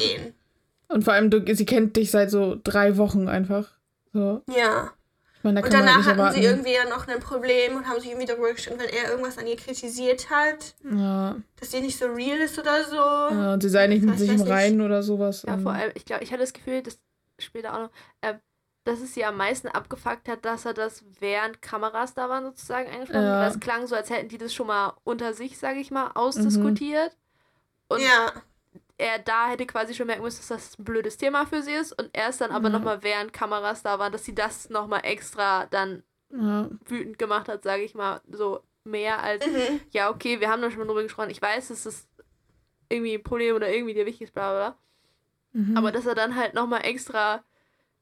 Speaker 3: Und vor allem, du, sie kennt dich seit so drei Wochen einfach. So.
Speaker 2: Ja.
Speaker 3: Ich meine, da
Speaker 2: Und danach hatten
Speaker 3: erwarten.
Speaker 2: sie irgendwie ja noch ein Problem und haben sich irgendwie darüber gestritten, weil er irgendwas an ihr kritisiert hat,
Speaker 3: ja,
Speaker 2: dass sie nicht so real ist oder so.
Speaker 3: ja, und sie sei nicht mit
Speaker 2: Ich
Speaker 3: sich im. Reinen oder sowas.
Speaker 4: Ja, vor allem, ich glaube, ich hatte das Gefühl, das später auch noch, ähm, dass es sie am meisten abgefuckt hat, dass er das während Kameras da waren sozusagen eingesprochen hat.
Speaker 3: Ja.
Speaker 4: Es klang so, als hätten die das schon mal unter sich, sage ich mal, ausdiskutiert. Und
Speaker 2: ja.
Speaker 4: Er da hätte quasi schon merken müssen, dass das ein blödes Thema für sie ist. Und erst dann aber
Speaker 3: Ja.
Speaker 4: nochmal während Kameras da waren, dass sie das nochmal extra dann
Speaker 3: ja,
Speaker 4: wütend gemacht hat, sage ich mal, so mehr als,
Speaker 2: Mhm.
Speaker 4: ja, okay, wir haben doch schon mal drüber gesprochen. Ich weiß, es ist irgendwie ein Problem oder irgendwie dir wichtig ist, bla bla bla.
Speaker 3: mhm.
Speaker 4: Aber dass er dann halt nochmal extra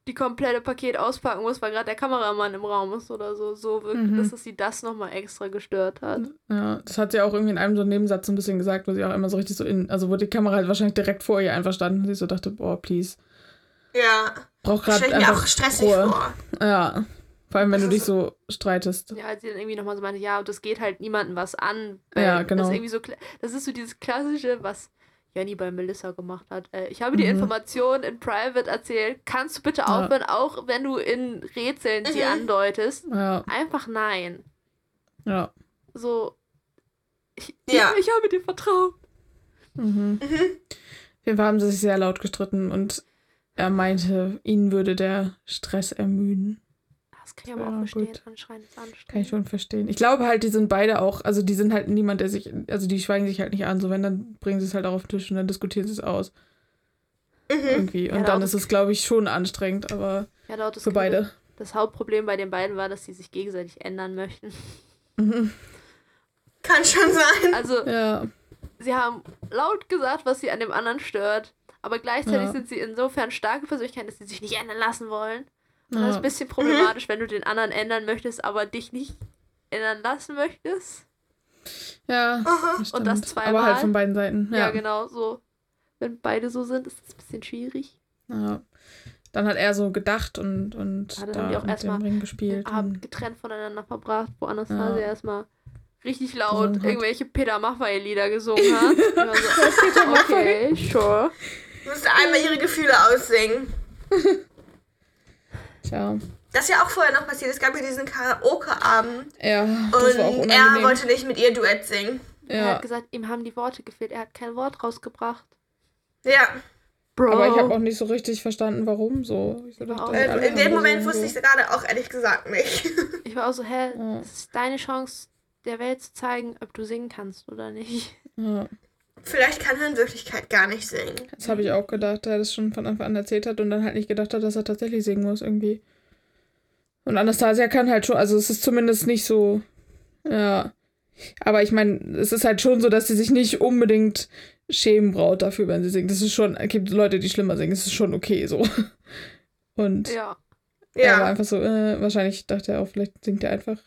Speaker 4: die komplette Paket auspacken muss, weil gerade der Kameramann im Raum ist oder so, so wirkt,
Speaker 3: Mhm.
Speaker 4: dass es sie das nochmal extra gestört hat.
Speaker 3: Ja, das hat sie auch irgendwie in einem so Nebensatz so ein bisschen gesagt, wo sie auch immer so richtig so in, also wo die Kamera halt wahrscheinlich direkt vor ihr einfach stand und sie so dachte, boah, please.
Speaker 2: Ja.
Speaker 3: Brauch
Speaker 2: Das
Speaker 3: gerade
Speaker 2: stelle ich mir
Speaker 3: einfach
Speaker 2: auch stressig
Speaker 3: Ruhe.
Speaker 2: vor.
Speaker 3: Ja. Vor allem, wenn
Speaker 2: Das
Speaker 3: du dich so streitest.
Speaker 4: Ja, als sie dann irgendwie nochmal so meinte, ja, und das geht halt niemandem was an.
Speaker 3: Ja, genau.
Speaker 4: Das ist irgendwie so, das ist so dieses klassische, was Jenny bei Melissa gemacht hat. Äh, ich habe die
Speaker 3: Mhm.
Speaker 4: Information in Private erzählt. Kannst du bitte
Speaker 3: Ja.
Speaker 4: aufhören, auch wenn du in Rätseln sie
Speaker 2: Mhm.
Speaker 4: andeutest?
Speaker 3: Ja,
Speaker 4: Einfach nein.
Speaker 3: ja.
Speaker 4: So, ich,
Speaker 2: Ja.
Speaker 4: ich habe dir vertraut.
Speaker 3: Mhm. Auf jeden Fall haben sie sich sehr laut gestritten und er meinte, ihn würde der Stress ermüden.
Speaker 4: Das kann ich aber
Speaker 3: Ja,
Speaker 4: auch verstehen.
Speaker 3: gut.
Speaker 4: Anscheinend ist anstrengend.
Speaker 3: Kann ich schon verstehen. Ich glaube halt, die sind beide auch, also die sind halt niemand, der sich, also die schweigen sich halt nicht an. So, wenn, dann bringen sie es halt auch auf den Tisch und dann diskutieren sie es aus.
Speaker 2: Mhm.
Speaker 3: Irgendwie. Und
Speaker 4: Ja,
Speaker 3: dann ist es, glaube ich, schon anstrengend, aber
Speaker 4: Ja, laut das
Speaker 3: für beide.
Speaker 4: Das Hauptproblem bei den beiden war, dass sie sich gegenseitig ändern möchten.
Speaker 3: Mhm.
Speaker 2: Kann schon sein.
Speaker 4: Also,
Speaker 3: Ja.
Speaker 4: sie haben laut gesagt, was sie an dem anderen stört, aber gleichzeitig
Speaker 3: Ja.
Speaker 4: sind sie insofern starke Persönlichkeiten, dass sie sich nicht ändern lassen wollen. Das ist ein bisschen problematisch, wenn du den anderen ändern möchtest, aber dich nicht ändern lassen möchtest.
Speaker 3: Ja, das
Speaker 4: Und das zweimal?
Speaker 3: Aber halt von beiden Seiten.
Speaker 4: Ja,
Speaker 3: Ja,
Speaker 4: genau, so. Wenn beide so sind, ist das ein bisschen schwierig.
Speaker 3: Ja. Dann hat er so gedacht und, und
Speaker 4: Ja, dann
Speaker 3: da
Speaker 4: haben die auch erstmal
Speaker 3: Ring gespielt.
Speaker 4: Den Abend getrennt voneinander verbracht, wo Anastasia
Speaker 3: Ja.
Speaker 4: erstmal richtig laut
Speaker 3: hat.
Speaker 4: irgendwelche Peter Maffay-Lieder gesungen hat. So, okay, sure.
Speaker 2: Du musst einmal ihre Gefühle aussingen.
Speaker 3: Tja,
Speaker 2: Das ist ja auch vorher noch passiert. Es gab ja diesen Karaoke-Abend
Speaker 3: ja, das war auch
Speaker 2: und er wollte nicht mit ihr Duett singen.
Speaker 4: Er
Speaker 3: ja,
Speaker 4: hat gesagt, ihm haben die Worte gefehlt. Er hat kein Wort rausgebracht.
Speaker 2: Ja.
Speaker 4: Bro.
Speaker 3: Aber ich habe auch nicht so richtig verstanden, warum so. Ich so
Speaker 4: war
Speaker 3: dachte,
Speaker 2: Äh, in dem Moment wusste
Speaker 3: so.
Speaker 2: ich es gerade auch ehrlich gesagt nicht.
Speaker 4: Ich war auch so, hä,
Speaker 3: Ja.
Speaker 4: das ist deine Chance, der Welt zu zeigen, ob du singen kannst oder nicht.
Speaker 3: Ja,
Speaker 2: Vielleicht kann er in Wirklichkeit gar nicht singen.
Speaker 3: das habe ich auch gedacht, der das schon von Anfang an erzählt hat und dann halt nicht gedacht hat, dass er tatsächlich singen muss irgendwie. Und Anastasia kann halt schon, also es ist zumindest nicht so, ja. Aber ich meine, es ist halt schon so, dass sie sich nicht unbedingt schämen braucht dafür, wenn sie singt. Das ist schon, es gibt Leute, die schlimmer singen, es ist schon okay so. Und
Speaker 4: Ja.
Speaker 3: er war
Speaker 2: Ja.
Speaker 3: einfach so, äh, wahrscheinlich dachte er auch, vielleicht singt er einfach.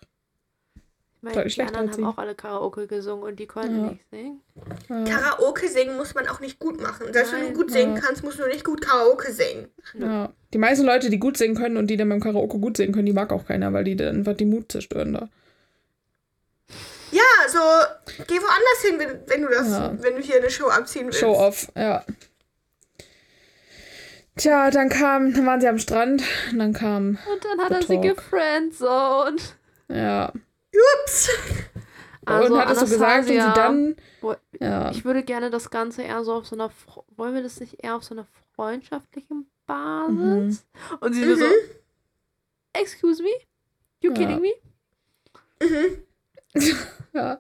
Speaker 4: Ich meine, die anderen haben auch alle Karaoke gesungen und die konnten
Speaker 3: Ja.
Speaker 4: nicht singen.
Speaker 3: Ja.
Speaker 2: Karaoke singen muss man auch nicht gut machen. Selbst wenn
Speaker 4: Nein.
Speaker 2: du gut singen
Speaker 3: Ja.
Speaker 2: kannst, musst du nicht gut Karaoke singen.
Speaker 3: Ja. Die meisten Leute, die gut singen können und die dann beim Karaoke gut singen können, die mag auch keiner, weil die dann einfach die Mut zerstören da.
Speaker 2: Ja, so, geh woanders hin, wenn, wenn du das,
Speaker 3: Ja.
Speaker 2: wenn du hier eine Show abziehen willst.
Speaker 3: Show off, ja. Tja, dann kam, dann waren sie am Strand und dann kam,
Speaker 4: Und dann hat er sie gefriendzoned.
Speaker 3: ja.
Speaker 2: Ups.
Speaker 4: Also
Speaker 3: und hat es so gesagt und sie
Speaker 4: Anastasia,
Speaker 3: dann, ja.
Speaker 4: Ich würde gerne das Ganze eher so auf so einer, wollen wir das nicht eher auf so einer freundschaftlichen Basis?
Speaker 3: Mhm.
Speaker 4: Und sie nur so, excuse me? You
Speaker 3: Ja.
Speaker 4: kidding me?
Speaker 2: Mhm.
Speaker 3: ja.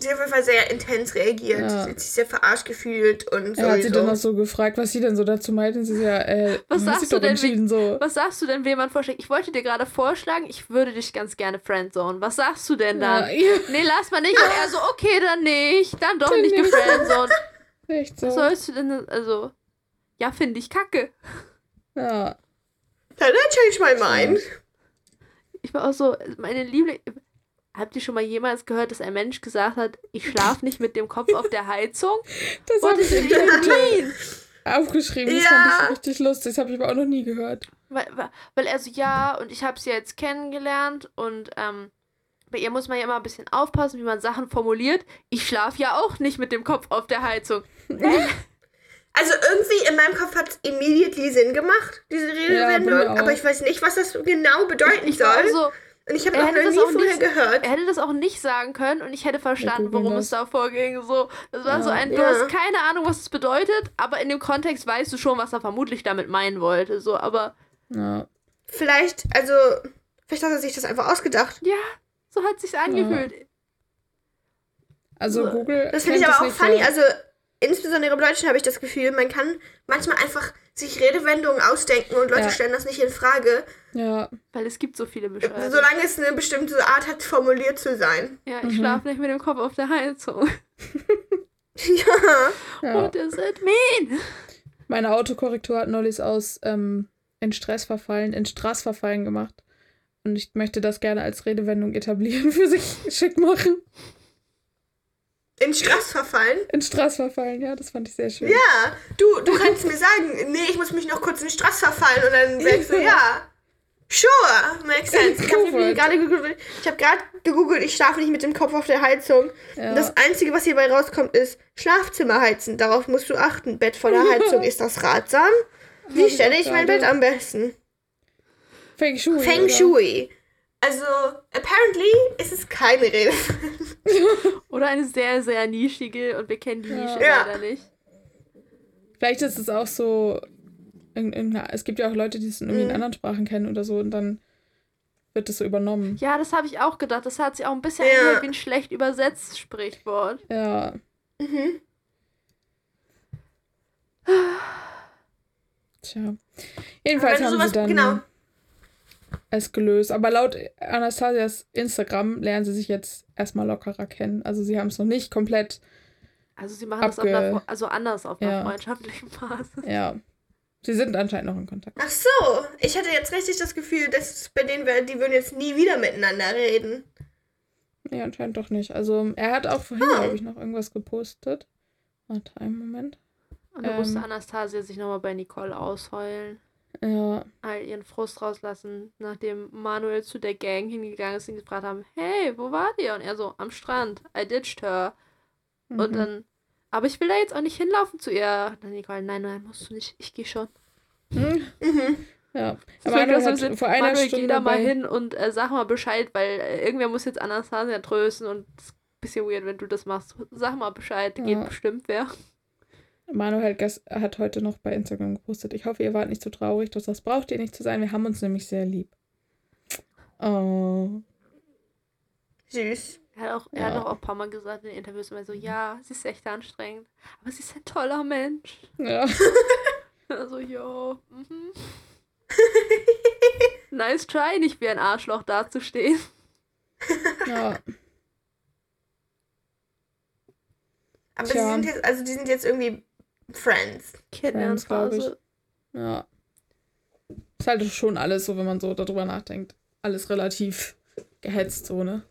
Speaker 2: Sie hat auf jeden Fall sehr intens reagiert.
Speaker 3: Ja.
Speaker 2: Sie hat sich sehr verarscht gefühlt und
Speaker 3: Er hat sie dann noch
Speaker 2: sowieso.
Speaker 3: so gefragt, was sie denn so dazu meinte. Und sie so, ja, äh,
Speaker 4: Was sagst du
Speaker 3: doch
Speaker 4: denn,
Speaker 3: entschieden, so.
Speaker 4: Was sagst du denn, wem man vorschlägt? Ich wollte dir gerade vorschlagen, ich würde dich ganz gerne friendzone. Was sagst du denn dann?
Speaker 3: Ja, ja,
Speaker 4: Nee, lass mal nicht. Und er so, okay, dann nicht. Dann doch
Speaker 3: Dann
Speaker 4: nicht
Speaker 3: nicht.
Speaker 4: gefriendzone.
Speaker 3: echt so.
Speaker 4: Was sollst du denn, also, ja, finde ich kacke.
Speaker 3: Ja.
Speaker 2: Dann change my mind.
Speaker 4: Ich war auch so, meine Liebling. Habt ihr schon mal jemals gehört, dass ein Mensch gesagt hat, ich schlafe nicht mit dem Kopf auf der Heizung?
Speaker 3: Das habe ich in der aufgeschrieben. Das
Speaker 2: Ja.
Speaker 3: fand ich richtig lustig. Das habe ich aber auch noch nie gehört.
Speaker 4: Weil, weil- weil er so, ja, und ich habe sie jetzt kennengelernt und ähm, bei ihr muss man ja immer ein bisschen aufpassen, wie man Sachen formuliert. Ich schlafe ja auch nicht mit dem Kopf auf der Heizung.
Speaker 2: Also irgendwie in meinem Kopf hat es immediately Sinn gemacht, diese
Speaker 3: Ja,
Speaker 2: Redewendung,
Speaker 3: auch.
Speaker 2: aber ich weiß nicht, was das genau bedeuten
Speaker 4: Ich war
Speaker 2: soll.
Speaker 4: so,
Speaker 2: und ich habe
Speaker 4: er
Speaker 2: noch
Speaker 4: das
Speaker 2: nie
Speaker 4: auch
Speaker 2: vorher
Speaker 4: nicht-
Speaker 2: gehört.
Speaker 4: er hätte das auch nicht sagen können und ich hätte verstanden, worum
Speaker 3: das.
Speaker 4: es da vorging. So, das war
Speaker 3: Ja.
Speaker 4: so ein, du
Speaker 2: Ja.
Speaker 4: hast keine Ahnung, was es bedeutet, aber in dem Kontext weißt du schon, was er vermutlich damit meinen wollte. So, aber
Speaker 3: Ja.
Speaker 2: Vielleicht, also, vielleicht hat er sich das einfach ausgedacht.
Speaker 4: ja, so hat sich's angefühlt.
Speaker 3: Also
Speaker 4: So.
Speaker 3: Google.
Speaker 2: Das finde ich aber auch funny. Also, insbesondere im Deutschen habe ich das Gefühl, man kann manchmal einfach sich Redewendungen ausdenken und Leute
Speaker 3: Ja.
Speaker 2: stellen das nicht in Frage,
Speaker 3: Ja.
Speaker 4: Weil es gibt so viele Beschreibungen.
Speaker 2: solange es eine bestimmte Art hat, formuliert zu sein.
Speaker 4: Ja,
Speaker 3: Mhm.
Speaker 4: ich schlafe nicht mit dem Kopf auf der Heizung.
Speaker 2: ja.
Speaker 3: ja.
Speaker 4: What does it mean?
Speaker 3: Meine Autokorrektur hat neulich aus ähm, in Stress verfallen, in Straß verfallen gemacht. Und ich möchte das gerne als Redewendung etablieren, für sich schick machen.
Speaker 2: In Stress verfallen.
Speaker 3: In Straß verfallen, ja, das fand ich sehr schön.
Speaker 2: Ja, du, du kannst mir sagen, nee, ich muss mich noch kurz in Stress verfallen und dann denkst du, ja. Sure, makes sense. Ich habe gerade gegoogelt, ich habe gerade gegoogelt, ich schlafe nicht mit dem Kopf auf der Heizung.
Speaker 3: Ja.
Speaker 2: Und das Einzige, was hierbei rauskommt, ist Schlafzimmer heizen. Darauf musst du achten. Bett voller Heizung, ist das ratsam? Wie stelle ich mein. Bett am besten?
Speaker 3: Feng Shui.
Speaker 2: Feng? Shui. Also, apparently ist es keine Rede.
Speaker 4: Oder eine sehr, sehr nischige und wir kennen die. Nische
Speaker 2: Ja.
Speaker 4: leider nicht.
Speaker 3: Vielleicht ist es auch so. in- in- Es gibt ja auch Leute, die es irgendwie in
Speaker 2: Mhm.
Speaker 3: anderen Sprachen kennen oder so und dann wird es so übernommen.
Speaker 4: Ja, das habe ich auch gedacht. Das hat sich auch ein bisschen
Speaker 2: Ja.
Speaker 4: angehört wie ein schlecht übersetzt Sprichwort.
Speaker 3: Ja.
Speaker 2: Mhm.
Speaker 3: Tja. Jedenfalls haben
Speaker 2: sowas-
Speaker 3: sie dann
Speaker 2: genau.
Speaker 3: Es gelöst. Aber laut Anastasias Instagram lernen sie sich jetzt erstmal lockerer kennen. Also sie haben es noch nicht komplett,
Speaker 4: Also sie machen das auf
Speaker 3: Abge-
Speaker 4: also anders auf einer
Speaker 3: Ja.
Speaker 4: freundschaftlichen Basis.
Speaker 3: ja. Sie sind anscheinend noch in Kontakt.
Speaker 2: Ach so, ich hatte jetzt richtig das Gefühl, dass bei denen wäre, die würden jetzt nie wieder miteinander reden.
Speaker 3: Nee, anscheinend doch nicht. Also er hat auch vorhin,
Speaker 2: Ah.
Speaker 3: glaube ich, noch irgendwas gepostet. Warte, einen Moment.
Speaker 4: Und dann musste
Speaker 3: Ähm.
Speaker 4: Anastasia sich nochmal bei Nicole ausheulen.
Speaker 3: Ja.
Speaker 4: all ihren Frust rauslassen, nachdem Manuel zu der Gang hingegangen ist und gefragt haben, hey, wo wart ihr? Und er so, am Strand, I ditched her. Und
Speaker 3: Mhm.
Speaker 4: dann, aber ich will da jetzt auch nicht hinlaufen zu ihr. Und dann Nicole, nein, nein, musst du nicht, ich gehe schon.
Speaker 3: Mhm.
Speaker 2: Mhm.
Speaker 3: Ja.
Speaker 4: Das
Speaker 3: Aber Manuel hat vor einer
Speaker 4: Manuel,
Speaker 3: Stunde
Speaker 4: geh da mal hin und äh, sag mal Bescheid, weil äh, irgendwer muss jetzt Anastasia trösten und es ist ein bisschen weird, wenn du das machst. Sag mal Bescheid,
Speaker 3: Ja.
Speaker 4: geht bestimmt wer.
Speaker 3: Manuel hat heute noch bei Instagram gepostet. Ich hoffe, ihr wart nicht so traurig, doch das braucht ihr nicht zu sein. Wir haben uns nämlich sehr lieb. Oh.
Speaker 2: Süß.
Speaker 4: Er hat auch, er
Speaker 3: Ja.
Speaker 4: hat auch ein paar Mal gesagt in den Interviews immer so, ja, sie ist echt anstrengend. Aber sie ist ein toller Mensch.
Speaker 3: Ja.
Speaker 4: Also, ja. Mhm. nice try, nicht wie ein Arschloch dazustehen.
Speaker 3: ja.
Speaker 2: Aber
Speaker 3: Tja.
Speaker 2: die sind jetzt, also die sind jetzt irgendwie Friends.
Speaker 4: Kennenlernphase.
Speaker 3: Ja. Ist halt schon alles so, wenn man so darüber nachdenkt. Alles relativ gehetzt, so, ne?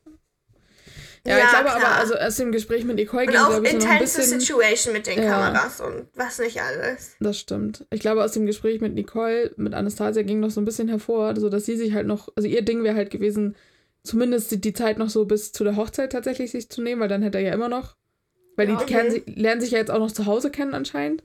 Speaker 3: Ja,
Speaker 2: Ja,
Speaker 3: ich glaube
Speaker 2: klar.
Speaker 3: aber, also erst im Gespräch mit Nicole ging
Speaker 2: auch
Speaker 3: glaube ich, so noch ein
Speaker 2: intense
Speaker 3: bisschen.
Speaker 2: Situation mit den
Speaker 3: Ja.
Speaker 2: Kameras und was nicht alles.
Speaker 3: Das stimmt. Ich glaube, aus dem Gespräch mit Nicole, mit Anastasia ging noch so ein bisschen hervor, so dass sie sich halt noch, also ihr Ding wäre halt gewesen, zumindest die, die Zeit noch so bis zu der Hochzeit tatsächlich sich zu nehmen, weil dann hätte er ja immer noch, weil
Speaker 4: Ja.
Speaker 3: die kennen, sich- lernen sich ja jetzt auch noch zu Hause kennen anscheinend.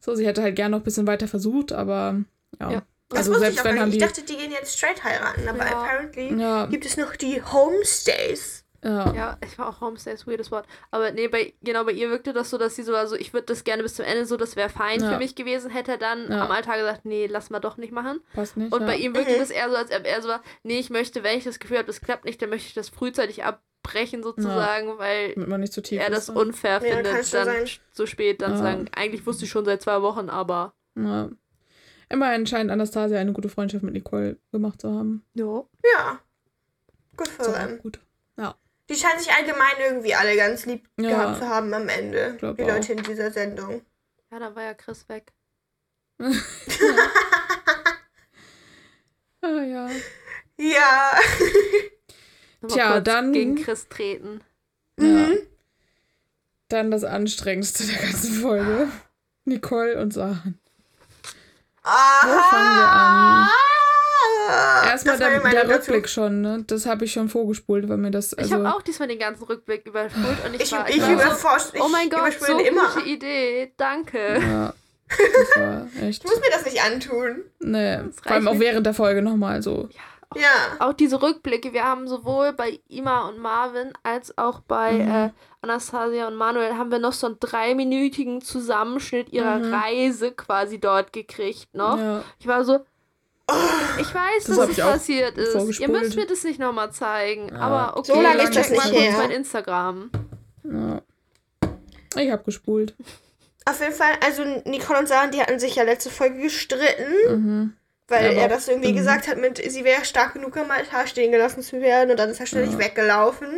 Speaker 3: So, sie hätte halt gern noch ein bisschen weiter versucht, aber ja.
Speaker 4: Ja.
Speaker 2: Das
Speaker 3: Also
Speaker 2: wusste
Speaker 3: selbst
Speaker 2: ich auch
Speaker 3: wenn
Speaker 2: gar
Speaker 3: haben
Speaker 2: nicht.
Speaker 3: die.
Speaker 2: Ich dachte, die gehen jetzt straight heiraten, aber
Speaker 4: Ja.
Speaker 2: apparently
Speaker 3: ja,
Speaker 2: gibt es noch die Homestays.
Speaker 3: ja,
Speaker 4: Ja, ich war auch Homestays, weirdes Wort. Aber nee, bei, genau, bei ihr wirkte das so, dass sie so, also ich würde das gerne bis zum Ende so, das wäre fein
Speaker 3: Ja.
Speaker 4: für mich gewesen, hätte er dann
Speaker 3: Ja.
Speaker 4: am Alltag gesagt, nee, lass mal doch nicht machen.
Speaker 3: passt nicht.
Speaker 4: Und
Speaker 3: ja.
Speaker 4: bei ihm wirkte
Speaker 2: Mhm.
Speaker 4: das eher so, als ob er so war, nee, ich möchte, wenn ich das Gefühl habe, das klappt nicht, dann möchte ich das frühzeitig abbrechen sozusagen, weil
Speaker 3: Damit man nicht zu tief
Speaker 4: er
Speaker 3: ist.
Speaker 4: das
Speaker 3: so.
Speaker 4: unfair
Speaker 2: Ja,
Speaker 4: findet, dann
Speaker 2: sein.
Speaker 4: so spät dann
Speaker 3: Ja.
Speaker 4: zu sagen, eigentlich wusste ich schon seit zwei Wochen, aber
Speaker 3: Ja. Immerhin scheint Anastasia eine gute Freundschaft mit Nicole gemacht zu haben.
Speaker 4: ja.
Speaker 2: Ja. Gut für
Speaker 3: Ist
Speaker 2: them.
Speaker 3: gut.
Speaker 2: Die scheinen sich allgemein irgendwie alle ganz lieb
Speaker 3: Ja.
Speaker 2: gehabt zu haben am Ende.
Speaker 3: Glaub
Speaker 2: Die
Speaker 3: auch.
Speaker 2: Leute in dieser Sendung.
Speaker 4: Ja, dann war ja Chris weg.
Speaker 3: Ah ja.
Speaker 2: Ja.
Speaker 3: Tja,
Speaker 4: kurz
Speaker 3: dann-
Speaker 4: gegen Chris treten.
Speaker 3: ja.
Speaker 2: Mhm.
Speaker 3: Dann das Anstrengendste der ganzen Folge. Nicole und Sachen.
Speaker 2: Aha.
Speaker 3: fangen wir an? Erstmal der, der. Rückblick schon, ne? Das habe ich schon vorgespult, weil mir das.
Speaker 4: Ich
Speaker 3: Also,
Speaker 4: habe auch diesmal den ganzen Rückblick überspult und ich,
Speaker 2: Ich,
Speaker 4: war,
Speaker 2: ich,
Speaker 4: so,
Speaker 2: überforscht. Ich
Speaker 4: oh mein Gott, so
Speaker 2: überspule immer.
Speaker 4: gute Idee, danke.
Speaker 3: Ja. Das war echt.
Speaker 2: Ich muss mir das nicht antun.
Speaker 3: Nee.
Speaker 4: Das
Speaker 3: Vor allem auch während der Folge nochmal so.
Speaker 2: Ja.
Speaker 4: Auch diese Rückblicke, wir haben sowohl bei Ima und Marvin als auch bei
Speaker 3: Mhm.
Speaker 4: äh, Anastasia und Manuel haben wir noch so einen dreiminütigen Zusammenschnitt ihrer
Speaker 3: Mhm.
Speaker 4: Reise quasi dort gekriegt noch.
Speaker 3: Ja.
Speaker 4: Ich war so, ich weiß,
Speaker 3: Das
Speaker 4: dass
Speaker 3: hab
Speaker 4: es passiert ist. Ihr müsst mir das nicht nochmal zeigen.
Speaker 3: Ja.
Speaker 4: Aber okay,
Speaker 2: So lange
Speaker 3: ist das
Speaker 4: mal
Speaker 3: nicht
Speaker 4: kurz
Speaker 2: her.
Speaker 4: mein Instagram.
Speaker 3: ja. Ich habe gespult.
Speaker 2: Auf jeden Fall, also Nicole und Sarah, die hatten sich ja letzte Folge gestritten,
Speaker 3: Mhm.
Speaker 2: Weil
Speaker 3: Aber
Speaker 2: er das irgendwie
Speaker 3: mhm.
Speaker 2: gesagt hat, mit sie wäre stark genug am Altar stehen gelassen zu werden und dann ist er ständig
Speaker 3: Ja.
Speaker 2: weggelaufen.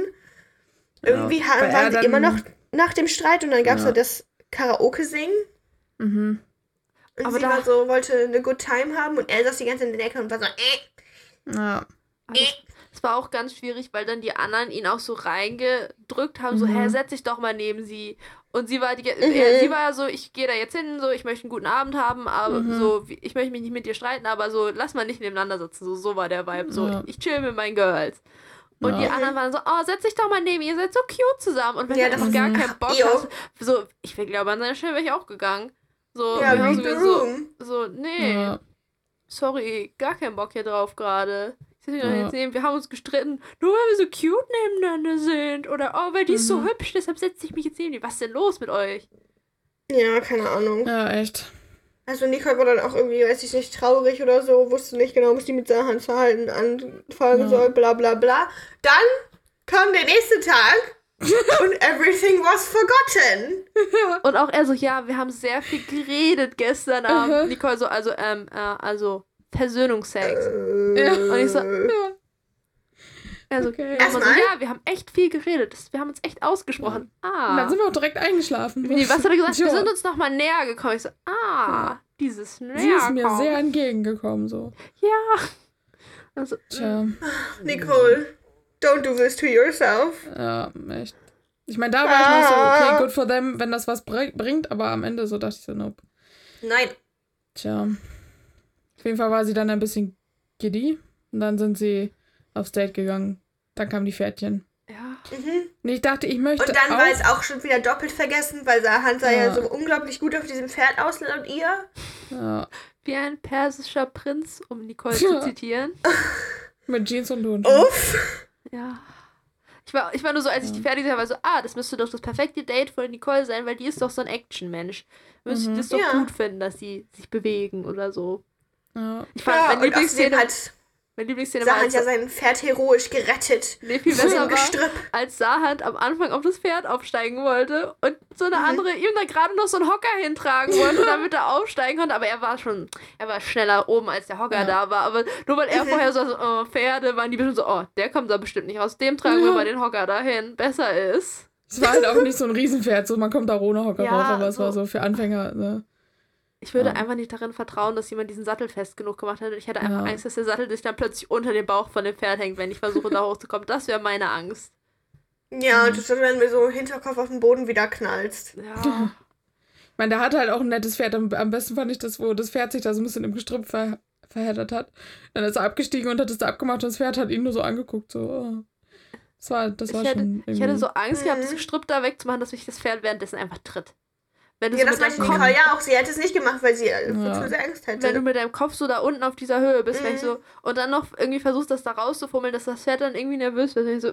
Speaker 2: Irgendwie
Speaker 3: Ja.
Speaker 2: ha-
Speaker 3: Weil er
Speaker 2: waren sie immer noch nach dem Streit und dann gab es
Speaker 3: Ja.
Speaker 2: ja. das Karaoke-Singen
Speaker 3: Mhm.
Speaker 2: und
Speaker 4: Aber
Speaker 2: sie
Speaker 4: da-
Speaker 2: war so, wollte eine good time haben und er saß die ganze Zeit in der Ecke und war so, äh,
Speaker 3: Ja.
Speaker 4: Das war auch ganz schwierig, weil dann die anderen ihn auch so reingedrückt haben, so,
Speaker 3: Mhm.
Speaker 4: hä, setz dich doch mal neben sie. Und sie war die,
Speaker 2: Mhm.
Speaker 4: er, sie war ja so, ich gehe da jetzt hin, so, ich möchte einen guten Abend haben, aber
Speaker 3: Mhm.
Speaker 4: so, ich möchte mich nicht mit dir streiten, aber so, lass mal nicht nebeneinander sitzen. So, so war der Vibe. So,
Speaker 3: Ja.
Speaker 4: ich chill mit meinen Girls. Und
Speaker 3: Ja.
Speaker 4: die anderen waren so, oh, setz dich doch mal neben, ihr seid so cute zusammen. Und wenn
Speaker 2: Ja,
Speaker 4: du
Speaker 2: das
Speaker 4: gar keinen Bock hast, so, ich glaube, an seiner Stelle wäre ich auch gegangen. So,
Speaker 2: ja,
Speaker 4: so,
Speaker 2: room.
Speaker 4: so, nee,
Speaker 3: Ja.
Speaker 4: sorry, gar keinen Bock hier drauf gerade.
Speaker 3: Ja.
Speaker 4: jetzt sehen, wir haben uns gestritten, nur weil wir so cute nebeneinander sind. Oder, oh, weil die ist so
Speaker 3: Mhm.
Speaker 4: hübsch, deshalb setze ich mich jetzt neben die. Was ist denn los mit euch?
Speaker 2: Ja, keine Ahnung.
Speaker 3: ja, echt.
Speaker 2: Also Nicole war dann auch irgendwie, weiß ich nicht, traurig oder so, wusste nicht genau, was die mit seinem Handverhalten anfangen
Speaker 3: Ja.
Speaker 2: soll, bla bla bla. Dann kam der nächste Tag und everything was forgotten.
Speaker 4: Und auch er so, ja, wir haben sehr viel geredet gestern Abend.
Speaker 3: Mhm.
Speaker 4: Nicole so, also, ähm, äh, also, Versöhnungsex.
Speaker 2: Äh,
Speaker 4: Und ich so,
Speaker 3: Ja.
Speaker 4: Also,
Speaker 3: Okay.
Speaker 4: so, ja, wir haben echt viel geredet. Das, wir haben uns echt ausgesprochen.
Speaker 3: Und dann
Speaker 4: Ah.
Speaker 3: sind wir auch direkt eingeschlafen.
Speaker 4: Nee, was hat er gesagt? Wir
Speaker 3: Ja.
Speaker 4: sind uns nochmal näher gekommen. Ich so, ah, dieses näher
Speaker 3: Sie ist mir sehr entgegengekommen, so.
Speaker 4: Ja. Also,
Speaker 3: Tja,
Speaker 2: Nicole, don't do this to yourself.
Speaker 3: ja, echt. Ich meine, da war ich noch so, okay, good for them, wenn das was br bringt, aber am Ende so dachte ich so, nope.
Speaker 2: Nein.
Speaker 3: Tja. Auf jeden Fall war sie dann ein bisschen giddy. Und dann sind sie aufs Date gegangen. Dann kamen die Pferdchen.
Speaker 4: ja.
Speaker 2: Mhm.
Speaker 3: Und ich dachte, ich möchte
Speaker 2: Und dann
Speaker 3: auch...
Speaker 2: war es auch schon wieder doppelt vergessen, weil Sahan sah ja.
Speaker 3: Ja.
Speaker 2: so unglaublich gut auf diesem Pferd aus laut ihr.
Speaker 3: ja,
Speaker 4: Wie ein persischer Prinz, um Nicole
Speaker 3: Ja.
Speaker 4: zu zitieren.
Speaker 3: mit Jeans und Hosen.
Speaker 2: Uff.
Speaker 4: Ja. Ich war, ich war nur so, als ich die fertig war, war so, ah, das müsste doch das perfekte Date von Nicole sein, weil die ist doch so ein Action-Mensch. Müsste
Speaker 3: Mhm.
Speaker 4: das doch
Speaker 2: Ja.
Speaker 4: gut finden, dass sie sich bewegen oder so.
Speaker 3: Ja.
Speaker 4: Ich fand,
Speaker 2: Ja, außerdem
Speaker 4: Lieblingsszene,
Speaker 2: hat
Speaker 4: meine Lieblingsszene war,
Speaker 2: Sahan
Speaker 4: als,
Speaker 2: ja sein Pferd heroisch gerettet.
Speaker 4: nee, viel besser war,
Speaker 2: Gestrüpp.
Speaker 4: als Sahand am Anfang auf das Pferd aufsteigen wollte und so eine
Speaker 2: Mhm.
Speaker 4: andere ihm da gerade noch so einen Hocker hintragen wollte, damit er aufsteigen konnte. Aber er war schon, er war schneller oben, als der Hocker
Speaker 3: Ja.
Speaker 4: da war. Aber nur weil er
Speaker 2: Mhm.
Speaker 4: vorher so, so oh, Pferde waren, die bestimmt so, oh, der kommt da bestimmt nicht raus. Dem tragen wir
Speaker 3: Ja.
Speaker 4: mal den Hocker dahin. Besser ist.
Speaker 3: Es war halt auch nicht so ein Riesenpferd, so man kommt da ohne Hocker
Speaker 4: Ja,
Speaker 3: rauf, aber es
Speaker 4: so.
Speaker 3: war so für Anfänger. Ne?
Speaker 4: Ich würde
Speaker 3: Ja.
Speaker 4: einfach nicht darin vertrauen, dass jemand diesen Sattel fest genug gemacht hat. Ich hätte einfach
Speaker 3: Ja.
Speaker 4: Angst, dass der Sattel sich dann plötzlich unter dem Bauch von dem Pferd hängt, wenn ich versuche, da hochzukommen. Das wäre meine Angst.
Speaker 2: Ja,
Speaker 3: Mhm.
Speaker 2: und dass du dann mit so Hinterkopf auf den Boden wieder knallst.
Speaker 4: Ja.
Speaker 3: Ich meine, der hatte halt auch ein nettes Pferd. Am, am besten fand ich das, wo das Pferd sich da so ein bisschen im Gestrüpp ver, verheddert hat. Dann ist er abgestiegen und hat es da abgemacht und das Pferd hat ihn nur so angeguckt. So, oh. Das war, das war
Speaker 4: ich, hätte,
Speaker 3: schon.
Speaker 4: ich hätte
Speaker 3: irgendwie-
Speaker 4: so Angst gehabt, das
Speaker 2: Mhm.
Speaker 4: Gestrüpp da wegzumachen, dass mich das Pferd währenddessen einfach tritt. Wenn du,
Speaker 2: Ja,
Speaker 4: so
Speaker 2: das
Speaker 4: mit
Speaker 2: meinte Nicole ja auch. Sie hätte es nicht gemacht, weil sie äh,
Speaker 3: Ja.
Speaker 2: zu sehr Angst hätte.
Speaker 4: wenn du mit deinem Kopf so da unten auf dieser Höhe bist, wenn ich
Speaker 2: Mhm.
Speaker 4: so, und dann noch irgendwie versuchst, das da rauszufummeln, dass das Pferd dann irgendwie nervös wird. Wenn ich so,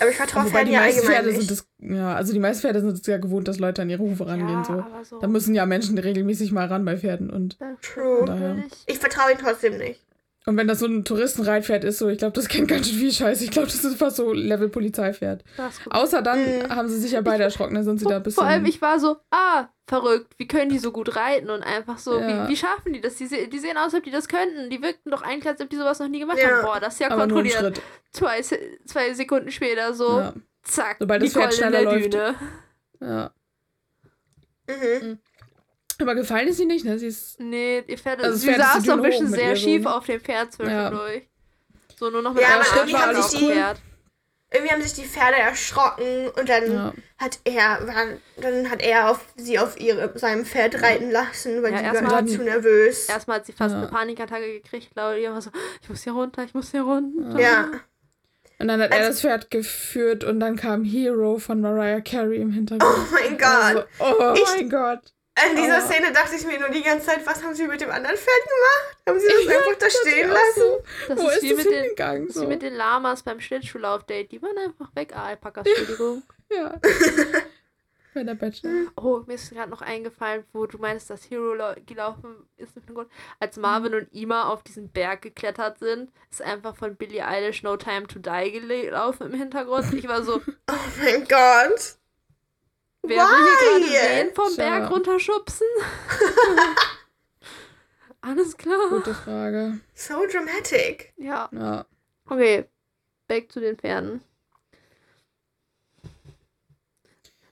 Speaker 2: Aber ich vertraue
Speaker 3: Wobei
Speaker 2: Pferden
Speaker 3: die
Speaker 2: ja
Speaker 3: meisten
Speaker 2: allgemein
Speaker 3: Pferde
Speaker 2: nicht.
Speaker 3: sind das, ja, also die meisten Pferde sind es ja gewohnt, dass Leute an ihre Hufe rangehen.
Speaker 4: ja,
Speaker 3: so.
Speaker 4: so.
Speaker 3: Da müssen ja Menschen regelmäßig mal ran bei Pferden. Und,
Speaker 2: True.
Speaker 3: Daher.
Speaker 4: ich.
Speaker 2: Vertraue ihm trotzdem nicht.
Speaker 3: Und wenn das so ein Touristenreitpferd ist, so, ich glaube, das kennt ganz schön viel Scheiß. Ich glaube, das ist fast so Level Polizeipferd.
Speaker 4: Das.
Speaker 3: Außer dann
Speaker 2: Mhm.
Speaker 3: haben sie sich ja beide erschrocken, dann sind sie da ein bisschen.
Speaker 4: Vor allem, ich war so, ah, verrückt, wie können die so gut reiten und einfach so,
Speaker 3: Ja.
Speaker 4: wie, wie schaffen die das? Die, se- die sehen aus, als ob die das könnten. Die wirkten doch eigentlich, als ob die sowas noch nie gemacht
Speaker 2: Ja.
Speaker 4: haben. Boah, das ist ja
Speaker 3: aber
Speaker 4: kontrolliert.
Speaker 3: Schritt.
Speaker 4: Zwei, zwei Sekunden später so,
Speaker 3: Ja.
Speaker 4: zack,
Speaker 3: Sobald das
Speaker 4: Nicole
Speaker 3: Pferd schneller
Speaker 4: in der
Speaker 3: läuft.
Speaker 4: Düne.
Speaker 3: ja.
Speaker 2: Mhm.
Speaker 3: Aber gefallen ist sie nicht, ne? Sie ist.
Speaker 4: Nee, ihr Pferd,
Speaker 3: Also
Speaker 4: sie saß so ein bisschen sehr
Speaker 3: so,
Speaker 4: schief auf dem Pferd zwischendurch. So nur noch mit
Speaker 2: Ja, haben
Speaker 4: sie auf
Speaker 2: sich
Speaker 4: dem
Speaker 2: die-
Speaker 4: Pferd.
Speaker 2: Irgendwie haben sich die Pferde erschrocken und dann
Speaker 3: Ja.
Speaker 2: hat er dann, dann hat er auf sie auf ihre, seinem Pferd reiten lassen, weil
Speaker 4: Ja,
Speaker 2: die
Speaker 4: erstmal
Speaker 2: waren zu nervös.
Speaker 4: Erstmal hat sie fast
Speaker 3: Ja.
Speaker 4: eine Panikattacke gekriegt, Claudia war so, ich muss hier runter, ich muss hier runter.
Speaker 2: Ja.
Speaker 3: Und dann hat er
Speaker 2: Also-
Speaker 3: das Pferd geführt und dann kam Hero von Mariah Carey im Hintergrund.
Speaker 2: Oh mein Gott.
Speaker 3: Also, oh
Speaker 2: Ich-
Speaker 3: mein Gott.
Speaker 2: An dieser
Speaker 3: Oh.
Speaker 2: Szene dachte ich mir nur die ganze Zeit, was haben sie mit dem anderen Pferd gemacht? Haben sie das einfach da stehen lassen?
Speaker 3: So.
Speaker 4: Das
Speaker 3: Wo
Speaker 4: ist,
Speaker 3: ist das
Speaker 4: mit den,
Speaker 3: hingegangen? So.
Speaker 4: wie mit den Lamas beim Schlittschuhlauf-Date. Die waren einfach weg. Ah, Alpakas, Entschuldigung.
Speaker 3: Ja. Bei der Bachelor.
Speaker 4: Oh, mir ist gerade noch eingefallen, wo du meinst, dass Hero lau- gelaufen ist im Hintergrund. Als Marvin und Ima auf diesen Berg geklettert sind, ist einfach von Billie Eilish No Time to Die gelaufen im Hintergrund. Ich war so,
Speaker 2: Oh mein Gott.
Speaker 4: Wer will hier
Speaker 2: Why?
Speaker 4: gerade wen vom
Speaker 3: Tja.
Speaker 4: Berg runterschubsen? Alles klar.
Speaker 3: Gute Frage.
Speaker 2: So dramatic.
Speaker 4: Ja,
Speaker 3: Ja.
Speaker 4: okay. Back zu den Pferden.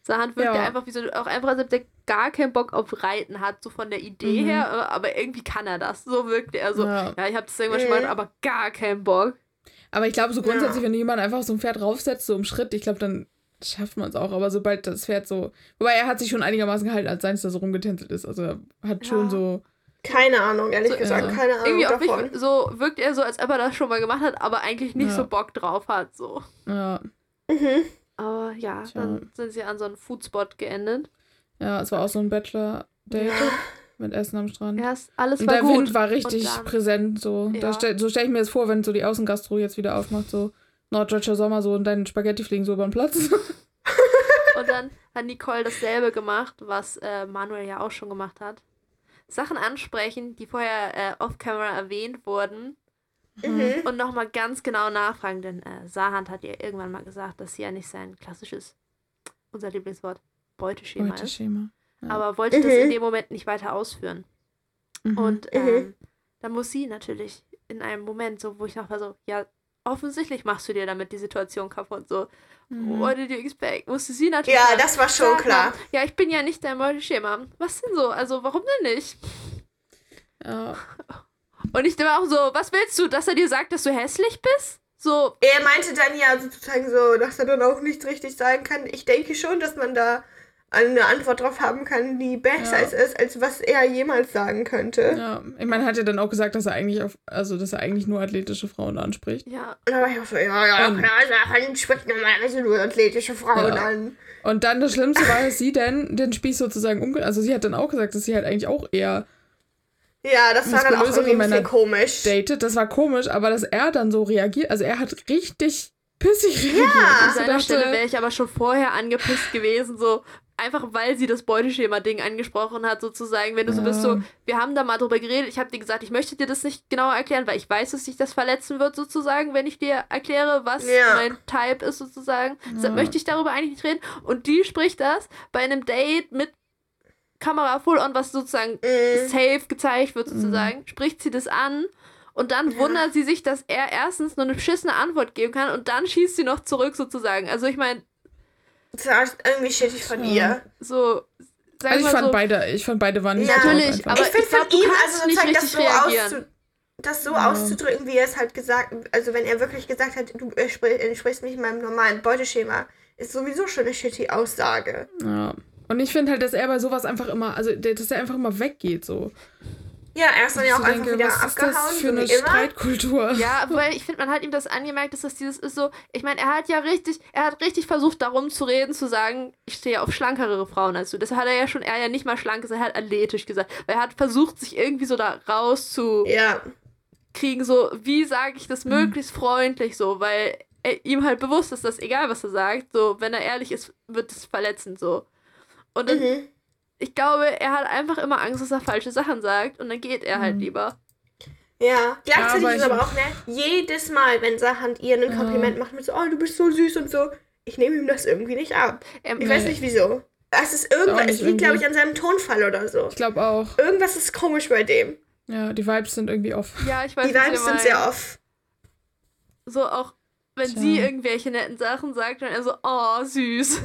Speaker 4: Sahand wirkt ja.
Speaker 3: Ja.
Speaker 4: einfach wie so, auch einfach, als ob der gar keinen Bock auf Reiten hat, so von der Idee
Speaker 3: Mhm.
Speaker 4: her, aber irgendwie kann er das. So wirkt er so. Ja,
Speaker 3: Ja.
Speaker 4: ich hab das irgendwann schon
Speaker 2: Mhm.
Speaker 4: mal, aber gar keinen Bock.
Speaker 3: Aber ich glaube, so
Speaker 2: Ja.
Speaker 3: grundsätzlich, wenn jemand einfach so ein Pferd raufsetzt, so im Schritt, ich glaube, dann schafft man es auch. Aber sobald das Pferd so. Wobei er hat sich schon einigermaßen gehalten, als seins da so rumgetänzelt ist. Also er hat
Speaker 4: Ja.
Speaker 3: schon so.
Speaker 2: Keine Ahnung, ehrlich
Speaker 4: So,
Speaker 2: gesagt,
Speaker 3: ja.
Speaker 2: keine Ahnung
Speaker 4: Irgendwie auch
Speaker 2: davon.
Speaker 4: nicht, so wirkt er so, als ob er das schon mal gemacht hat, aber eigentlich nicht
Speaker 3: Ja.
Speaker 4: so Bock drauf hat. So.
Speaker 3: Ja,
Speaker 2: Mhm.
Speaker 4: Aber ja,
Speaker 3: Tja.
Speaker 4: dann sind sie an so einem Foodspot geendet.
Speaker 3: ja, es war auch so ein Bachelor-Date mit Essen am Strand.
Speaker 4: Erst alles
Speaker 3: Und
Speaker 4: war
Speaker 3: der
Speaker 4: gut.
Speaker 3: Wind war richtig präsent. So,
Speaker 4: Ja.
Speaker 3: da stell, so stelle ich mir das vor, wenn so die Außengastro jetzt wieder aufmacht, so norddeutscher Sommer, so und deine Spaghetti fliegen so über den Platz.
Speaker 4: Und dann hat Nicole dasselbe gemacht, was äh, Manuel ja auch schon gemacht hat. Sachen ansprechen, die vorher äh, off-camera erwähnt wurden
Speaker 2: Mhm.
Speaker 4: und nochmal ganz genau nachfragen, denn äh, Sahand hat ja irgendwann mal gesagt, dass sie ja nicht sein klassisches, unser Lieblingswort, Beuteschema ist.
Speaker 3: Beuteschema. Ja.
Speaker 4: Aber wollte das
Speaker 2: Mhm.
Speaker 4: in dem Moment nicht weiter ausführen.
Speaker 3: Mhm.
Speaker 4: Und
Speaker 2: Mhm.
Speaker 4: ähm, da muss sie natürlich in einem Moment, so wo ich noch war so, ja, offensichtlich machst du dir damit die Situation kaputt. So,
Speaker 3: Mhm.
Speaker 4: what did you expect? Musste sie natürlich.
Speaker 2: Ja,
Speaker 4: sagen,
Speaker 2: das war schon
Speaker 4: Sag
Speaker 2: klar.
Speaker 4: Ja, ich bin ja nicht dein Beuteschema. Was denn so? Also, warum denn nicht?
Speaker 3: ja.
Speaker 4: Und ich war auch so, was willst du, dass er dir sagt, dass du hässlich bist? So,
Speaker 2: Er meinte dann ja sozusagen so, dass er dann auch nichts richtig sagen kann. Ich denke schon, dass man da eine Antwort drauf haben kann, die besser
Speaker 3: Ja.
Speaker 2: ist, als was er jemals sagen könnte.
Speaker 3: Ja, ich meine, er hat ja dann auch gesagt, dass er eigentlich auf, also dass er eigentlich nur athletische Frauen anspricht.
Speaker 4: ja.
Speaker 2: Und da war ich auch so, ja, ja,
Speaker 3: Und-
Speaker 2: klar, Sachen spricht normalerweise nur athletische Frauen
Speaker 3: Ja.
Speaker 2: an.
Speaker 3: Und dann das Schlimmste war, dass sie dann den Spieß sozusagen umge... Also sie hat dann auch gesagt, dass sie halt eigentlich auch eher
Speaker 2: Ja, das war dann auch irgendwie ein bisschen komisch.
Speaker 3: datet. Das war komisch, aber dass er dann so reagiert, also er hat richtig pissig reagiert.
Speaker 2: Ja.
Speaker 4: An seiner Stelle wäre ich aber schon vorher angepisst gewesen, so einfach weil sie das Beuteschema-Ding angesprochen hat, sozusagen. Wenn du so bist, so,
Speaker 3: Ja.
Speaker 4: wir haben da mal drüber geredet, ich habe dir gesagt, ich möchte dir das nicht genauer erklären, weil ich weiß, dass sich das verletzen wird, sozusagen, wenn ich dir erkläre, was
Speaker 2: Ja.
Speaker 4: mein Type ist, sozusagen. Deshalb
Speaker 3: Ja.
Speaker 4: möchte ich darüber eigentlich nicht reden. Und die spricht das bei einem Date mit Kamera full on, was sozusagen
Speaker 2: Mhm.
Speaker 4: safe gezeigt wird, sozusagen, spricht sie das an. Und dann wundert sie sich, dass er erstens nur eine beschissene Antwort geben kann und dann schießt sie noch zurück sozusagen. Also ich meine,
Speaker 2: Das war irgendwie shittig von
Speaker 3: Ja.
Speaker 2: ihr.
Speaker 4: so,
Speaker 3: Also ich fand
Speaker 4: so,
Speaker 3: beide, ich fand beide waren nicht
Speaker 2: Ja.
Speaker 4: Natürlich, aber
Speaker 2: ich finde
Speaker 4: glaub,
Speaker 2: von ihm, also
Speaker 4: nicht
Speaker 2: sozusagen das so,
Speaker 4: reagieren.
Speaker 2: auszu das so
Speaker 3: Ja.
Speaker 2: auszudrücken, wie er es halt gesagt also wenn er wirklich gesagt hat, du entsprichst, entsprichst nicht meinem normalen Beuteschema, ist sowieso schon eine shitty Aussage.
Speaker 3: Ja. Und ich finde halt, dass er bei sowas einfach immer, also dass er einfach immer weggeht so.
Speaker 2: Ja, er ist dann ja auch
Speaker 3: so
Speaker 2: einfach
Speaker 3: denke,
Speaker 2: wieder
Speaker 3: was ist
Speaker 2: abgehauen,
Speaker 3: das für
Speaker 2: so
Speaker 3: eine. Streitkultur?
Speaker 4: Ja, weil ich finde, man hat ihm das angemerkt, dass das dieses ist so. Ich meine, er hat ja richtig, er hat richtig versucht, darum zu reden, zu sagen, ich stehe auf schlankere Frauen als du. Das hat er ja schon, er ja nicht mal schlank gesagt, er hat athletisch gesagt. Weil er hat versucht, sich irgendwie so da rauszukriegen,
Speaker 2: Ja,
Speaker 4: so, wie sage ich das
Speaker 3: Mhm.
Speaker 4: möglichst freundlich so, weil er, ihm halt bewusst ist, dass egal was er sagt, so, wenn er ehrlich ist, wird es verletzend so. Und dann,
Speaker 2: mhm.
Speaker 4: Ich glaube, er hat einfach immer Angst, dass er falsche Sachen sagt und dann geht er halt
Speaker 3: Mhm.
Speaker 4: lieber.
Speaker 2: Ja, gleichzeitig
Speaker 3: aber
Speaker 2: ist aber auch, ne, jedes Mal, wenn Sahand ihr ein
Speaker 3: Ja.
Speaker 2: Kompliment macht mit so, oh, du bist so süß und so, ich nehme ihm das irgendwie nicht ab.
Speaker 4: Er,
Speaker 2: Ich weiß nicht wieso. Es ist irgendwas, es liegt, glaube ich, an seinem Tonfall oder so.
Speaker 3: Ich glaube auch.
Speaker 2: Irgendwas ist komisch bei dem.
Speaker 3: Ja, die Vibes sind irgendwie off.
Speaker 4: Ja, ich weiß
Speaker 2: Die Vibes sind sehr off.
Speaker 4: So auch, wenn
Speaker 3: Tja.
Speaker 4: sie irgendwelche netten Sachen sagt, dann er so, oh, süß.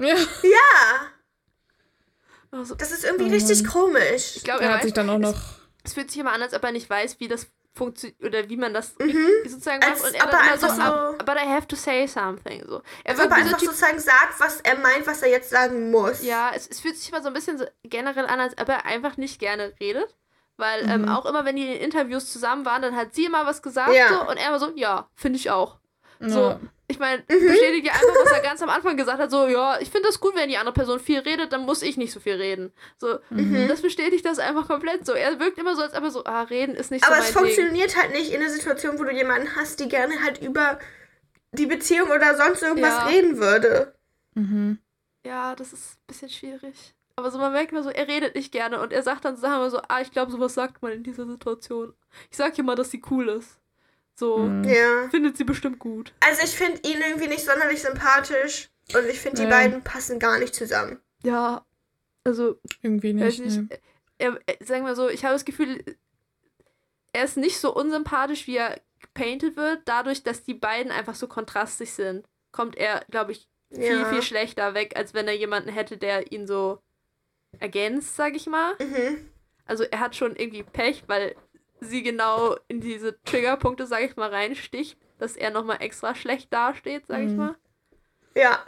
Speaker 3: Ja.
Speaker 2: Ja,
Speaker 4: Also,
Speaker 2: das ist irgendwie
Speaker 3: Oh
Speaker 2: richtig komisch.
Speaker 4: ich glaube,
Speaker 3: Er
Speaker 4: er
Speaker 3: hat sich
Speaker 4: weiß,
Speaker 3: dann auch noch.
Speaker 4: es fühlt sich immer an, als ob er nicht weiß, wie das funktioniert oder wie man das
Speaker 2: Mhm.
Speaker 4: sozusagen
Speaker 2: Als
Speaker 4: macht. Und er
Speaker 2: ob
Speaker 4: dann
Speaker 2: er
Speaker 4: immer so,
Speaker 2: einfach so-
Speaker 4: "Ab- but I have to say something. So. Er wird
Speaker 2: einfach
Speaker 4: Typ,
Speaker 2: sozusagen sagt, was er meint, was er jetzt sagen muss.
Speaker 4: ja, es, es fühlt sich immer so ein bisschen so generell an, als ob er einfach nicht gerne redet. Weil ähm,
Speaker 3: Mhm.
Speaker 4: auch immer, wenn die in Interviews zusammen waren, dann hat sie immer was gesagt
Speaker 2: Ja.
Speaker 4: so, und er immer so, ja, finde ich auch.
Speaker 3: Ja.
Speaker 4: So, ich meine,
Speaker 2: Mhm.
Speaker 4: bestätigt ja einfach, was er ganz am Anfang gesagt hat, so, ja, ich finde das gut, wenn die andere Person viel redet, dann muss ich nicht so viel reden. So,
Speaker 2: Mhm.
Speaker 4: das bestätigt das einfach komplett so. Er wirkt immer so, als ob er so, ah, reden ist nicht
Speaker 2: Aber
Speaker 4: so
Speaker 2: es
Speaker 4: mein Ding.
Speaker 2: funktioniert halt nicht in einer Situation, wo du jemanden hast, die gerne halt über die Beziehung oder sonst irgendwas
Speaker 4: Ja.
Speaker 2: reden würde.
Speaker 3: Mhm.
Speaker 4: Ja, das ist ein bisschen schwierig. Aber so, man merkt immer so, er redet nicht gerne und er sagt dann Sachen immer so, ah, ich glaube, sowas sagt man in dieser Situation. Ich sag ihr mal, dass sie cool ist. So,
Speaker 3: Mhm.
Speaker 2: Ja.
Speaker 4: findet sie bestimmt gut.
Speaker 2: Also ich finde ihn irgendwie nicht sonderlich sympathisch und ich finde, die
Speaker 3: Ja.
Speaker 2: beiden passen gar nicht zusammen.
Speaker 4: Ja, also,
Speaker 3: Irgendwie
Speaker 4: weiß
Speaker 3: nicht.
Speaker 4: nicht, er, er, sagen wir so, ich habe das Gefühl, er ist nicht so unsympathisch, wie er gepainted wird. Dadurch, dass die beiden einfach so kontrastig sind, kommt er, glaube ich, viel,
Speaker 2: Ja.
Speaker 4: viel schlechter weg, als wenn er jemanden hätte, der ihn so ergänzt, sag ich mal.
Speaker 2: Mhm.
Speaker 4: Also er hat schon irgendwie Pech, weil sie genau in diese Triggerpunkte, sag ich mal, reinsticht, dass er nochmal extra schlecht dasteht, sag ich
Speaker 3: Mhm.
Speaker 4: mal.
Speaker 2: Ja.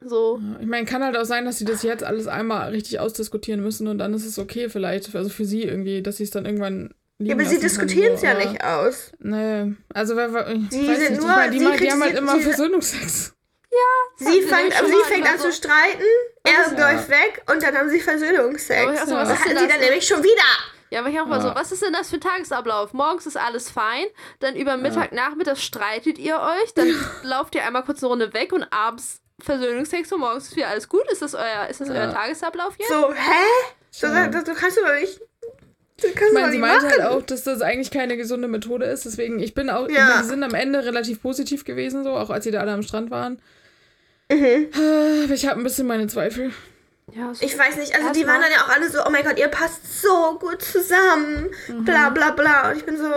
Speaker 4: So.
Speaker 3: Ja, Ich meine, kann halt auch sein, dass sie das jetzt alles einmal richtig ausdiskutieren müssen und dann ist es okay vielleicht, also für sie irgendwie, dass sie es dann irgendwann
Speaker 2: Ja, aber sie diskutieren es
Speaker 3: so,
Speaker 2: ja
Speaker 3: aber-
Speaker 2: nicht aus.
Speaker 3: Nee, also wer, wer, ich
Speaker 2: Sie
Speaker 3: weiß
Speaker 2: sind
Speaker 3: nicht,
Speaker 2: nur-
Speaker 3: ich meine, die, die haben halt immer
Speaker 2: sie-
Speaker 3: Versöhnungsex.
Speaker 2: Sie,
Speaker 4: haben sie
Speaker 2: fängt,
Speaker 4: nämlich schon
Speaker 2: sie fängt an
Speaker 4: so-
Speaker 2: zu streiten, er
Speaker 3: Ja.
Speaker 2: läuft weg und dann haben sie
Speaker 4: Aber
Speaker 2: Versöhnungsex.
Speaker 3: Ja.
Speaker 4: was
Speaker 2: Das hatten sie dann nämlich schon wieder.
Speaker 4: Ja, aber ich auch mal
Speaker 3: Ja.
Speaker 4: so, was ist denn das für ein Tagesablauf? Morgens ist alles fein, dann über Mittag, Nachmittag streitet ihr euch, dann lauft ihr einmal kurz eine Runde weg und abends Versöhnungsex und morgens ist wieder alles gut. Ist das euer, ist das
Speaker 3: Ja.
Speaker 4: euer Tagesablauf jetzt?
Speaker 2: So, hä? So,
Speaker 3: Ja.
Speaker 2: das, das kannst du doch nicht. Das kannst
Speaker 3: Ich
Speaker 2: du
Speaker 3: meine, sie
Speaker 2: machen.
Speaker 3: halt auch, dass das eigentlich keine gesunde Methode ist. Deswegen, ich bin auch,
Speaker 2: Ja.
Speaker 3: die sind am Ende relativ positiv gewesen, so, auch als sie da alle am Strand waren.
Speaker 2: Mhm.
Speaker 3: Ich habe ein bisschen meine Zweifel.
Speaker 4: Ja, so.
Speaker 2: Ich weiß nicht, also die waren dann ja auch alle so, oh mein Gott, ihr passt so gut zusammen.
Speaker 3: Mhm.
Speaker 2: Bla bla bla. Und ich bin so.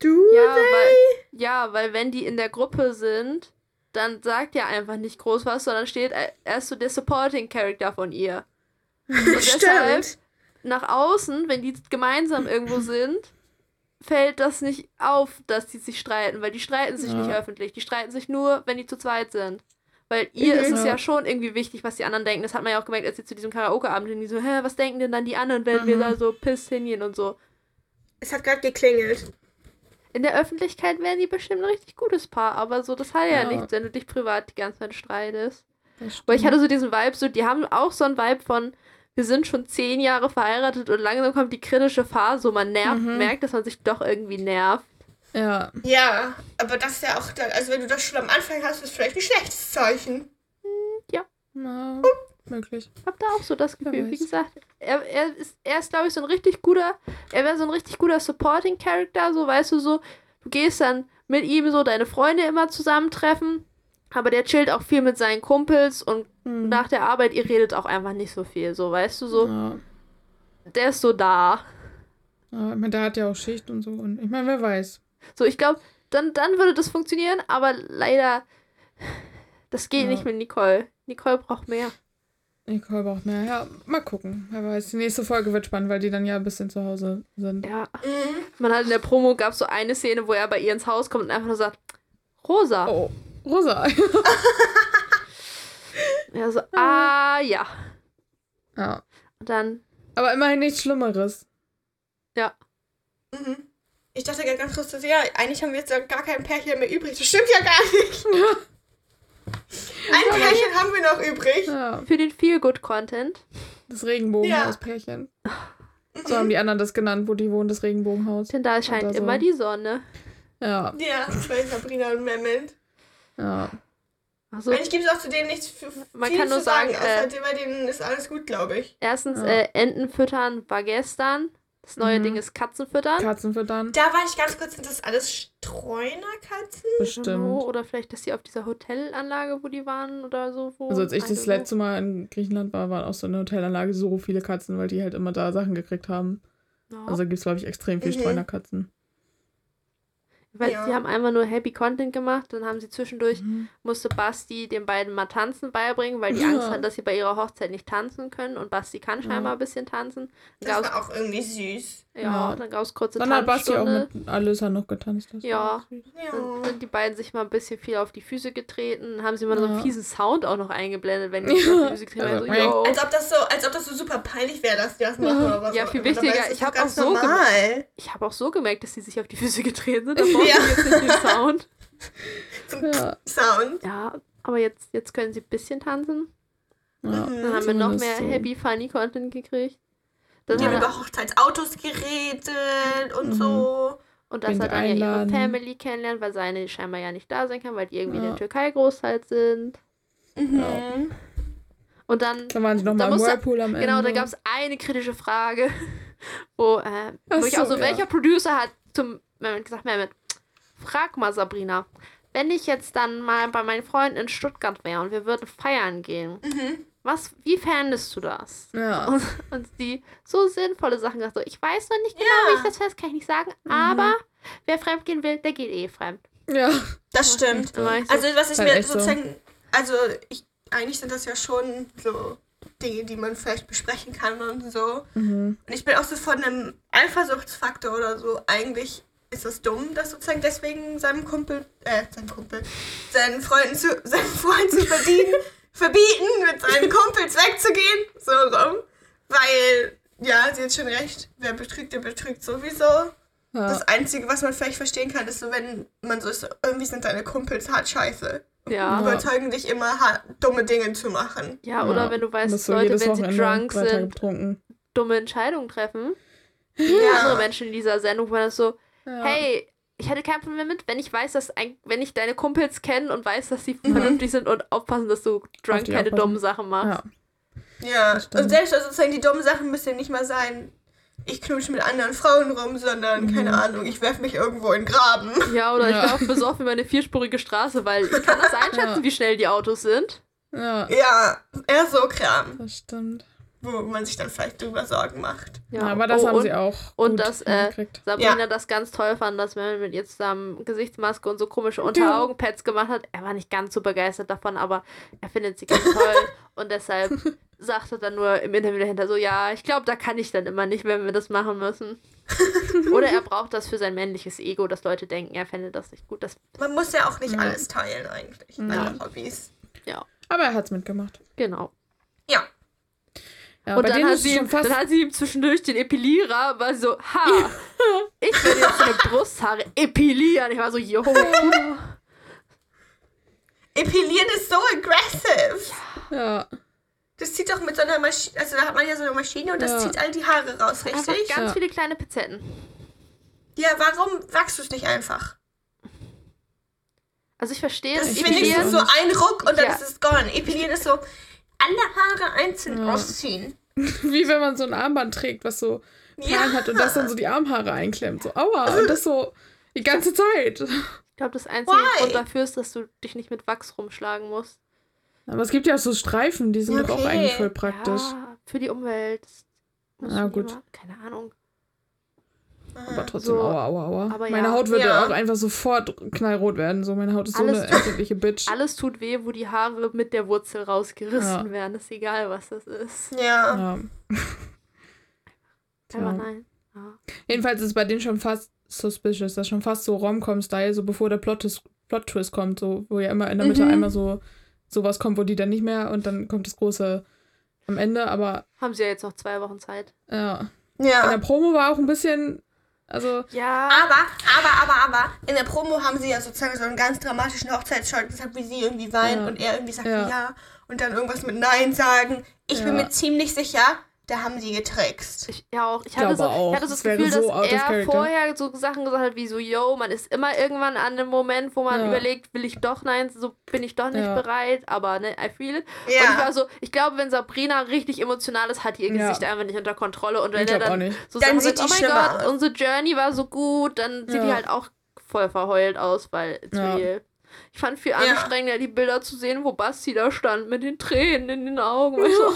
Speaker 2: Du?
Speaker 4: Ja, weil, ja, weil wenn die in der Gruppe sind, dann sagt er einfach nicht groß was, sondern steht er er ist so der Supporting Character von ihr. Und deshalb,
Speaker 2: Stimmt.
Speaker 4: nach außen, wenn die gemeinsam irgendwo sind, fällt das nicht auf, dass die sich streiten, weil die streiten sich
Speaker 3: Ja.
Speaker 4: nicht öffentlich. Die streiten sich nur, wenn die zu zweit sind. Weil ihr
Speaker 2: Mhm.
Speaker 4: ist es
Speaker 3: Ja.
Speaker 4: schon irgendwie wichtig, was die anderen denken. Das hat man ja auch gemerkt, als sie zu diesem Karaoke-Abend. Die so, hä, was denken denn dann die anderen, wenn wir
Speaker 3: Mhm.
Speaker 4: da so piss hingehen und so.
Speaker 2: Es hat gerade geklingelt.
Speaker 4: In der Öffentlichkeit wären die bestimmt ein richtig gutes Paar, aber so, das hat ja,
Speaker 3: Ja.
Speaker 4: nichts, wenn du dich privat die ganze Zeit streitest. Aber ich hatte so diesen Vibe, so, die haben auch so einen Vibe von, wir sind schon zehn Jahre verheiratet und langsam kommt die kritische Phase, wo man nervt,
Speaker 3: Mhm.
Speaker 4: merkt, dass man sich doch irgendwie nervt.
Speaker 3: Ja.
Speaker 2: Ja, aber das ist ja auch dann, also wenn du das schon am Anfang hast, ist vielleicht ein schlechtes Zeichen.
Speaker 3: Na, möglich.
Speaker 4: Ich hab da auch so das Gefühl. Wie gesagt, er, er ist, er ist glaube ich, so ein richtig guter, er wäre so ein richtig guter Supporting Character, so weißt du so, du gehst dann mit ihm so deine Freunde immer zusammentreffen, aber der chillt auch viel mit seinen Kumpels und
Speaker 3: Hm.
Speaker 4: nach der Arbeit, ihr redet auch einfach nicht so viel, so weißt du so,
Speaker 3: Ja.
Speaker 4: der ist so da.
Speaker 3: ja. Ich meine, der hat ja auch Schicht und so. Und ich meine, wer weiß.
Speaker 4: So, ich glaube, dann, dann würde das funktionieren, aber leider, das geht
Speaker 3: Ja.
Speaker 4: nicht mit Nicole. Nicole braucht mehr.
Speaker 3: Nicole braucht mehr. Ja, mal gucken. Wer weiß. Die nächste Folge wird spannend, weil die dann ja ein bisschen zu Hause sind.
Speaker 4: Ja,
Speaker 2: Mhm.
Speaker 4: man hat in der Promo gab so eine Szene, wo er bei ihr ins Haus kommt und einfach nur sagt, Rosa.
Speaker 3: Oh, Rosa.
Speaker 4: Ja, so, ah, ja.
Speaker 3: ja.
Speaker 4: Und dann,
Speaker 3: Aber immerhin nichts Schlimmeres.
Speaker 2: Mhm. Ich dachte ja ganz kurz, dass, ja, eigentlich haben wir jetzt ja gar kein Pärchen mehr übrig. Das stimmt ja gar nicht. Ein Pärchen haben wir noch übrig.
Speaker 3: Ja.
Speaker 4: für den Feel-Good-Content.
Speaker 3: Das Regenbogenhaus-Pärchen. So haben die anderen das genannt, wo die wohnen, das Regenbogenhaus.
Speaker 4: Denn da scheint
Speaker 3: so.
Speaker 4: immer die Sonne.
Speaker 3: Ja,
Speaker 2: Ja, bei Sabrina und Mehmet.
Speaker 3: ja.
Speaker 4: Also,
Speaker 2: Eigentlich gibt es auch zu denen nichts für
Speaker 4: Man kann nur
Speaker 2: sagen.
Speaker 4: sagen, äh,
Speaker 2: außer bei denen ist alles gut, glaube ich.
Speaker 4: erstens,
Speaker 3: Ja.
Speaker 4: äh, Enten füttern war gestern. Das neue
Speaker 3: Mhm.
Speaker 4: Ding ist Katzen füttern.
Speaker 3: Katzen füttern.
Speaker 2: Da war ich ganz kurz, sind das alles Streunerkatzen?
Speaker 3: Bestimmt.
Speaker 4: Oder vielleicht, dass die auf dieser Hotelanlage, wo die waren oder so. Wo,
Speaker 3: Also als ich das letzte Mal in Griechenland war, waren auch so eine Hotelanlage so viele Katzen, weil die halt immer da Sachen gekriegt haben.
Speaker 4: Ja.
Speaker 3: Also gibt es, glaube ich, extrem viel
Speaker 2: Mhm.
Speaker 3: Streunerkatzen.
Speaker 4: Weil
Speaker 2: Ja.
Speaker 4: die haben einfach nur Happy Content gemacht. Dann haben sie zwischendurch,
Speaker 3: Mhm.
Speaker 4: musste Basti den beiden mal tanzen beibringen, weil die
Speaker 3: Ja.
Speaker 4: Angst hatten, dass sie bei ihrer Hochzeit nicht tanzen können. Und Basti kann scheinbar ein bisschen tanzen. Dann
Speaker 2: Das war auch irgendwie süß.
Speaker 4: ja,
Speaker 3: Ja.
Speaker 4: dann gab es kurze
Speaker 3: Dann hat Basti auch mit Alyssa noch getanzt.
Speaker 4: Ja. Dann sind die beiden sich mal ein bisschen viel auf die Füße getreten. Dann haben sie mal so einen fiesen Sound auch noch eingeblendet, wenn die sich auf die Füße getreten haben.
Speaker 3: Also,
Speaker 4: So, yo.
Speaker 2: Als ob das so, als ob das so super peinlich wäre, dass die das machen oder was
Speaker 4: Ja, viel wichtiger, ich hab
Speaker 2: ganz
Speaker 4: auch so
Speaker 2: normal.
Speaker 4: Ich habe auch so gemerkt, dass die sich auf die Füße getreten sind. Brauchen
Speaker 2: Ja.
Speaker 4: jetzt nicht den Sound.
Speaker 2: Zum
Speaker 3: Ja.
Speaker 2: Sound.
Speaker 4: Ja, aber jetzt, jetzt können sie ein bisschen tanzen.
Speaker 3: Ja.
Speaker 2: Mhm.
Speaker 4: Dann haben wir noch mehr
Speaker 3: so.
Speaker 4: Happy Funny Content gekriegt. Dann
Speaker 2: Die haben
Speaker 4: er,
Speaker 2: über Hochzeitsautos geredet und
Speaker 3: Mhm.
Speaker 2: so.
Speaker 4: und dass
Speaker 3: wen
Speaker 4: er dann ja ihre
Speaker 3: einladen.
Speaker 4: Family kennenlernt, weil seine scheinbar ja nicht da sein kann, weil die irgendwie in
Speaker 3: Ja.
Speaker 4: der Türkei Großteil sind.
Speaker 2: Mhm.
Speaker 4: Und dann,
Speaker 3: Dann waren sie noch
Speaker 4: Da
Speaker 3: mal im Whirlpool am Ende.
Speaker 4: genau, da gab es eine kritische Frage, wo, äh, wo ich
Speaker 3: so,
Speaker 4: auch so,
Speaker 3: ja.
Speaker 4: welcher Producer hat zum Mehmet gesagt, Mehmet, frag mal Sabrina, wenn ich jetzt dann mal bei meinen Freunden in Stuttgart wäre und wir würden feiern gehen,
Speaker 2: Mhm.
Speaker 4: was, wie fändest du das?
Speaker 3: Ja.
Speaker 4: Und, und die so sinnvolle Sachen gesagt, so, ich weiß noch nicht genau,
Speaker 2: Ja.
Speaker 4: wie ich das fest, kann ich nicht sagen, aber wer fremd gehen will, der geht eh fremd.
Speaker 3: Ja.
Speaker 2: Das stimmt.
Speaker 4: So,
Speaker 2: Also was ich
Speaker 3: Halt
Speaker 2: mir
Speaker 3: so.
Speaker 2: sozusagen, also ich, eigentlich sind das ja schon so Dinge, die man vielleicht besprechen kann und so.
Speaker 3: Mhm.
Speaker 2: Und ich bin auch so von einem Eifersuchtsfaktor oder so, eigentlich ist das dumm, das sozusagen deswegen seinem Kumpel, äh, seinem Kumpel, seinen Freunden zu, seinen Freund zu verdienen, verbieten, mit seinen Kumpels wegzugehen, so rum. Weil, ja, sie hat schon recht, wer betrügt, der betrügt sowieso.
Speaker 3: Ja.
Speaker 2: Das Einzige, was man vielleicht verstehen kann, ist so, wenn man so ist, so, irgendwie sind deine Kumpels hart scheiße.
Speaker 4: ja.
Speaker 2: Überzeugen dich immer, hart, dumme Dinge zu machen.
Speaker 4: Ja, oder
Speaker 3: Ja.
Speaker 4: wenn du weißt, dass
Speaker 3: so
Speaker 4: Leute, wenn sie drunk sind, dumme Entscheidungen treffen.
Speaker 2: Ja.
Speaker 4: Andere Menschen in dieser Sendung waren das so,
Speaker 3: Ja.
Speaker 4: hey, ich hätte kein Problem mit, wenn ich weiß, dass ein, wenn ich deine Kumpels kenne und weiß, dass sie vernünftig sind und aufpassen, dass du drunk keine
Speaker 3: aufpassen.
Speaker 4: dummen Sachen machst.
Speaker 3: Ja.
Speaker 2: Ja, und selbst also sozusagen die dummen Sachen müssen ja nicht mal sein, ich knutsche mit anderen Frauen rum, sondern,
Speaker 3: Mhm.
Speaker 2: keine Ahnung, ich werfe mich irgendwo in den Graben.
Speaker 4: Ja, oder
Speaker 3: Ja.
Speaker 4: ich laufe besoffen über eine vierspurige Straße, weil ich kann das einschätzen,
Speaker 3: Ja.
Speaker 4: wie schnell die Autos sind.
Speaker 3: ja,
Speaker 2: Ja, eher so Kram,
Speaker 3: das stimmt.
Speaker 2: Wo man sich dann vielleicht drüber Sorgen macht.
Speaker 3: Ja, aber das
Speaker 4: Oh,
Speaker 3: haben
Speaker 4: und
Speaker 3: sie auch.
Speaker 4: und
Speaker 3: gut
Speaker 4: das, äh. Sabrina
Speaker 2: Ja.
Speaker 4: das ganz toll fand, dass man mit ihr zusammen Gesichtsmaske und so komische Unteraugenpads gemacht hat. Er war nicht ganz so begeistert davon, aber er findet sie ganz toll und deshalb sagte dann nur im Interview dahinter so, ja, ich glaube, da kann ich dann immer nicht, wenn wir das machen müssen. Oder er braucht das für sein männliches Ego, dass Leute denken, er fände das nicht gut. Das,
Speaker 2: Man muss ja auch nicht
Speaker 3: Ja.
Speaker 2: alles teilen eigentlich,
Speaker 3: Ja.
Speaker 2: alle Hobbys.
Speaker 4: ja,
Speaker 3: Aber er hat's mitgemacht.
Speaker 4: genau.
Speaker 2: Ja,
Speaker 4: und
Speaker 3: bei
Speaker 4: dann hat,
Speaker 3: ist
Speaker 4: sie ihm, dann hat sie ihm zwischendurch den Epilierer, war so, ha, ich werde jetzt deine Brusthaare epilieren. Ich war so, yo.
Speaker 2: Epilieren ist so aggressive.
Speaker 3: Ja.
Speaker 2: Das zieht doch mit so einer Maschine, also da hat man ja so eine Maschine und das
Speaker 3: Ja.
Speaker 2: zieht all die Haare raus,
Speaker 4: Einfach
Speaker 2: richtig?
Speaker 4: ganz
Speaker 3: Ja.
Speaker 4: viele kleine Pizzetten.
Speaker 2: Ja, warum wachst du es nicht einfach?
Speaker 4: Also ich verstehe
Speaker 2: Das
Speaker 4: es.
Speaker 2: ist
Speaker 3: Ich
Speaker 2: wenigstens so ein Ruck und dann
Speaker 4: Ja.
Speaker 2: ist es gone. Epilieren ist so alle Haare einzeln
Speaker 3: Ja.
Speaker 2: ausziehen.
Speaker 3: Wie wenn man so ein Armband trägt, was so Perlen hat und das dann so die Armhaare einklemmt. So, aua. Und das so die ganze Zeit.
Speaker 4: Ich glaube, das einzige
Speaker 2: Why?
Speaker 4: Grund dafür ist, dass du dich nicht mit Wachs rumschlagen musst.
Speaker 3: Aber es gibt ja auch so Streifen, die sind doch auch
Speaker 2: Okay.
Speaker 3: eigentlich voll praktisch.
Speaker 4: Ja, für die Umwelt.
Speaker 3: Ja,
Speaker 4: schon
Speaker 3: gut.
Speaker 4: Keine Ahnung.
Speaker 3: Aber trotzdem,
Speaker 4: So,
Speaker 3: aua, aua, aua.
Speaker 4: aber
Speaker 3: meine
Speaker 4: ja.
Speaker 3: Haut würde
Speaker 2: Ja.
Speaker 3: auch einfach sofort knallrot werden. So, meine Haut ist so
Speaker 4: Alles
Speaker 3: eine
Speaker 4: tut-
Speaker 3: empfindliche Bitch.
Speaker 4: Alles tut weh, wo die Haare mit der Wurzel rausgerissen
Speaker 3: Ja.
Speaker 4: werden. Ist egal, was das ist.
Speaker 2: Ja.
Speaker 3: Ja.
Speaker 4: Aber nein. Ja.
Speaker 3: Jedenfalls ist es bei denen schon fast suspicious. Das ist schon fast so Rom-Com-Style, so bevor der Plot-Twist Plot -Twist kommt, so, wo ja immer in der Mitte
Speaker 2: Mhm.
Speaker 3: einmal so sowas kommt, wo die dann nicht mehr und dann kommt das große am Ende, aber
Speaker 4: Haben sie ja jetzt noch zwei Wochen Zeit.
Speaker 3: ja. In der
Speaker 2: Ja.
Speaker 3: Promo war auch ein bisschen, also
Speaker 4: Ja.
Speaker 2: Aber, aber, aber, aber, in der Promo haben sie ja sozusagen so einen ganz dramatischen Hochzeitsshot gesagt, wie sie irgendwie weint
Speaker 3: Ja.
Speaker 2: und er irgendwie sagt
Speaker 3: Ja.
Speaker 2: ja. und dann irgendwas mit Nein sagen. Ich bin
Speaker 3: Ja.
Speaker 2: mir ziemlich sicher, da haben sie getrickst.
Speaker 4: Ich, ja, auch. Ich hatte so,
Speaker 3: auch.
Speaker 4: ich hatte so
Speaker 3: Das
Speaker 4: das Gefühl,
Speaker 3: so
Speaker 4: dass er vorher so Sachen gesagt hat, wie so, yo, man ist immer irgendwann an einem Moment, wo man
Speaker 3: Ja.
Speaker 4: überlegt, will ich doch nein, so bin ich doch nicht
Speaker 3: Ja.
Speaker 4: bereit, aber ne, I feel it. Und ich war
Speaker 2: Ja.
Speaker 4: so, ich glaube, wenn Sabrina richtig emotional ist, hat ihr
Speaker 3: Ja.
Speaker 4: Gesicht einfach nicht unter Kontrolle. Und wenn
Speaker 3: ich
Speaker 4: er dann
Speaker 3: nicht.
Speaker 4: so
Speaker 2: Dann
Speaker 4: sagt,
Speaker 2: die
Speaker 4: oh mein
Speaker 2: schlimmer
Speaker 4: Gott,
Speaker 2: aus.
Speaker 4: unsere Journey war so gut, dann sieht die
Speaker 3: Ja.
Speaker 4: halt auch voll verheult aus, weil it's
Speaker 3: Ja.
Speaker 4: real. Ich fand viel
Speaker 2: Ja.
Speaker 4: anstrengender, die Bilder zu sehen, wo Basti da stand mit den Tränen in den Augen. Weil ich so,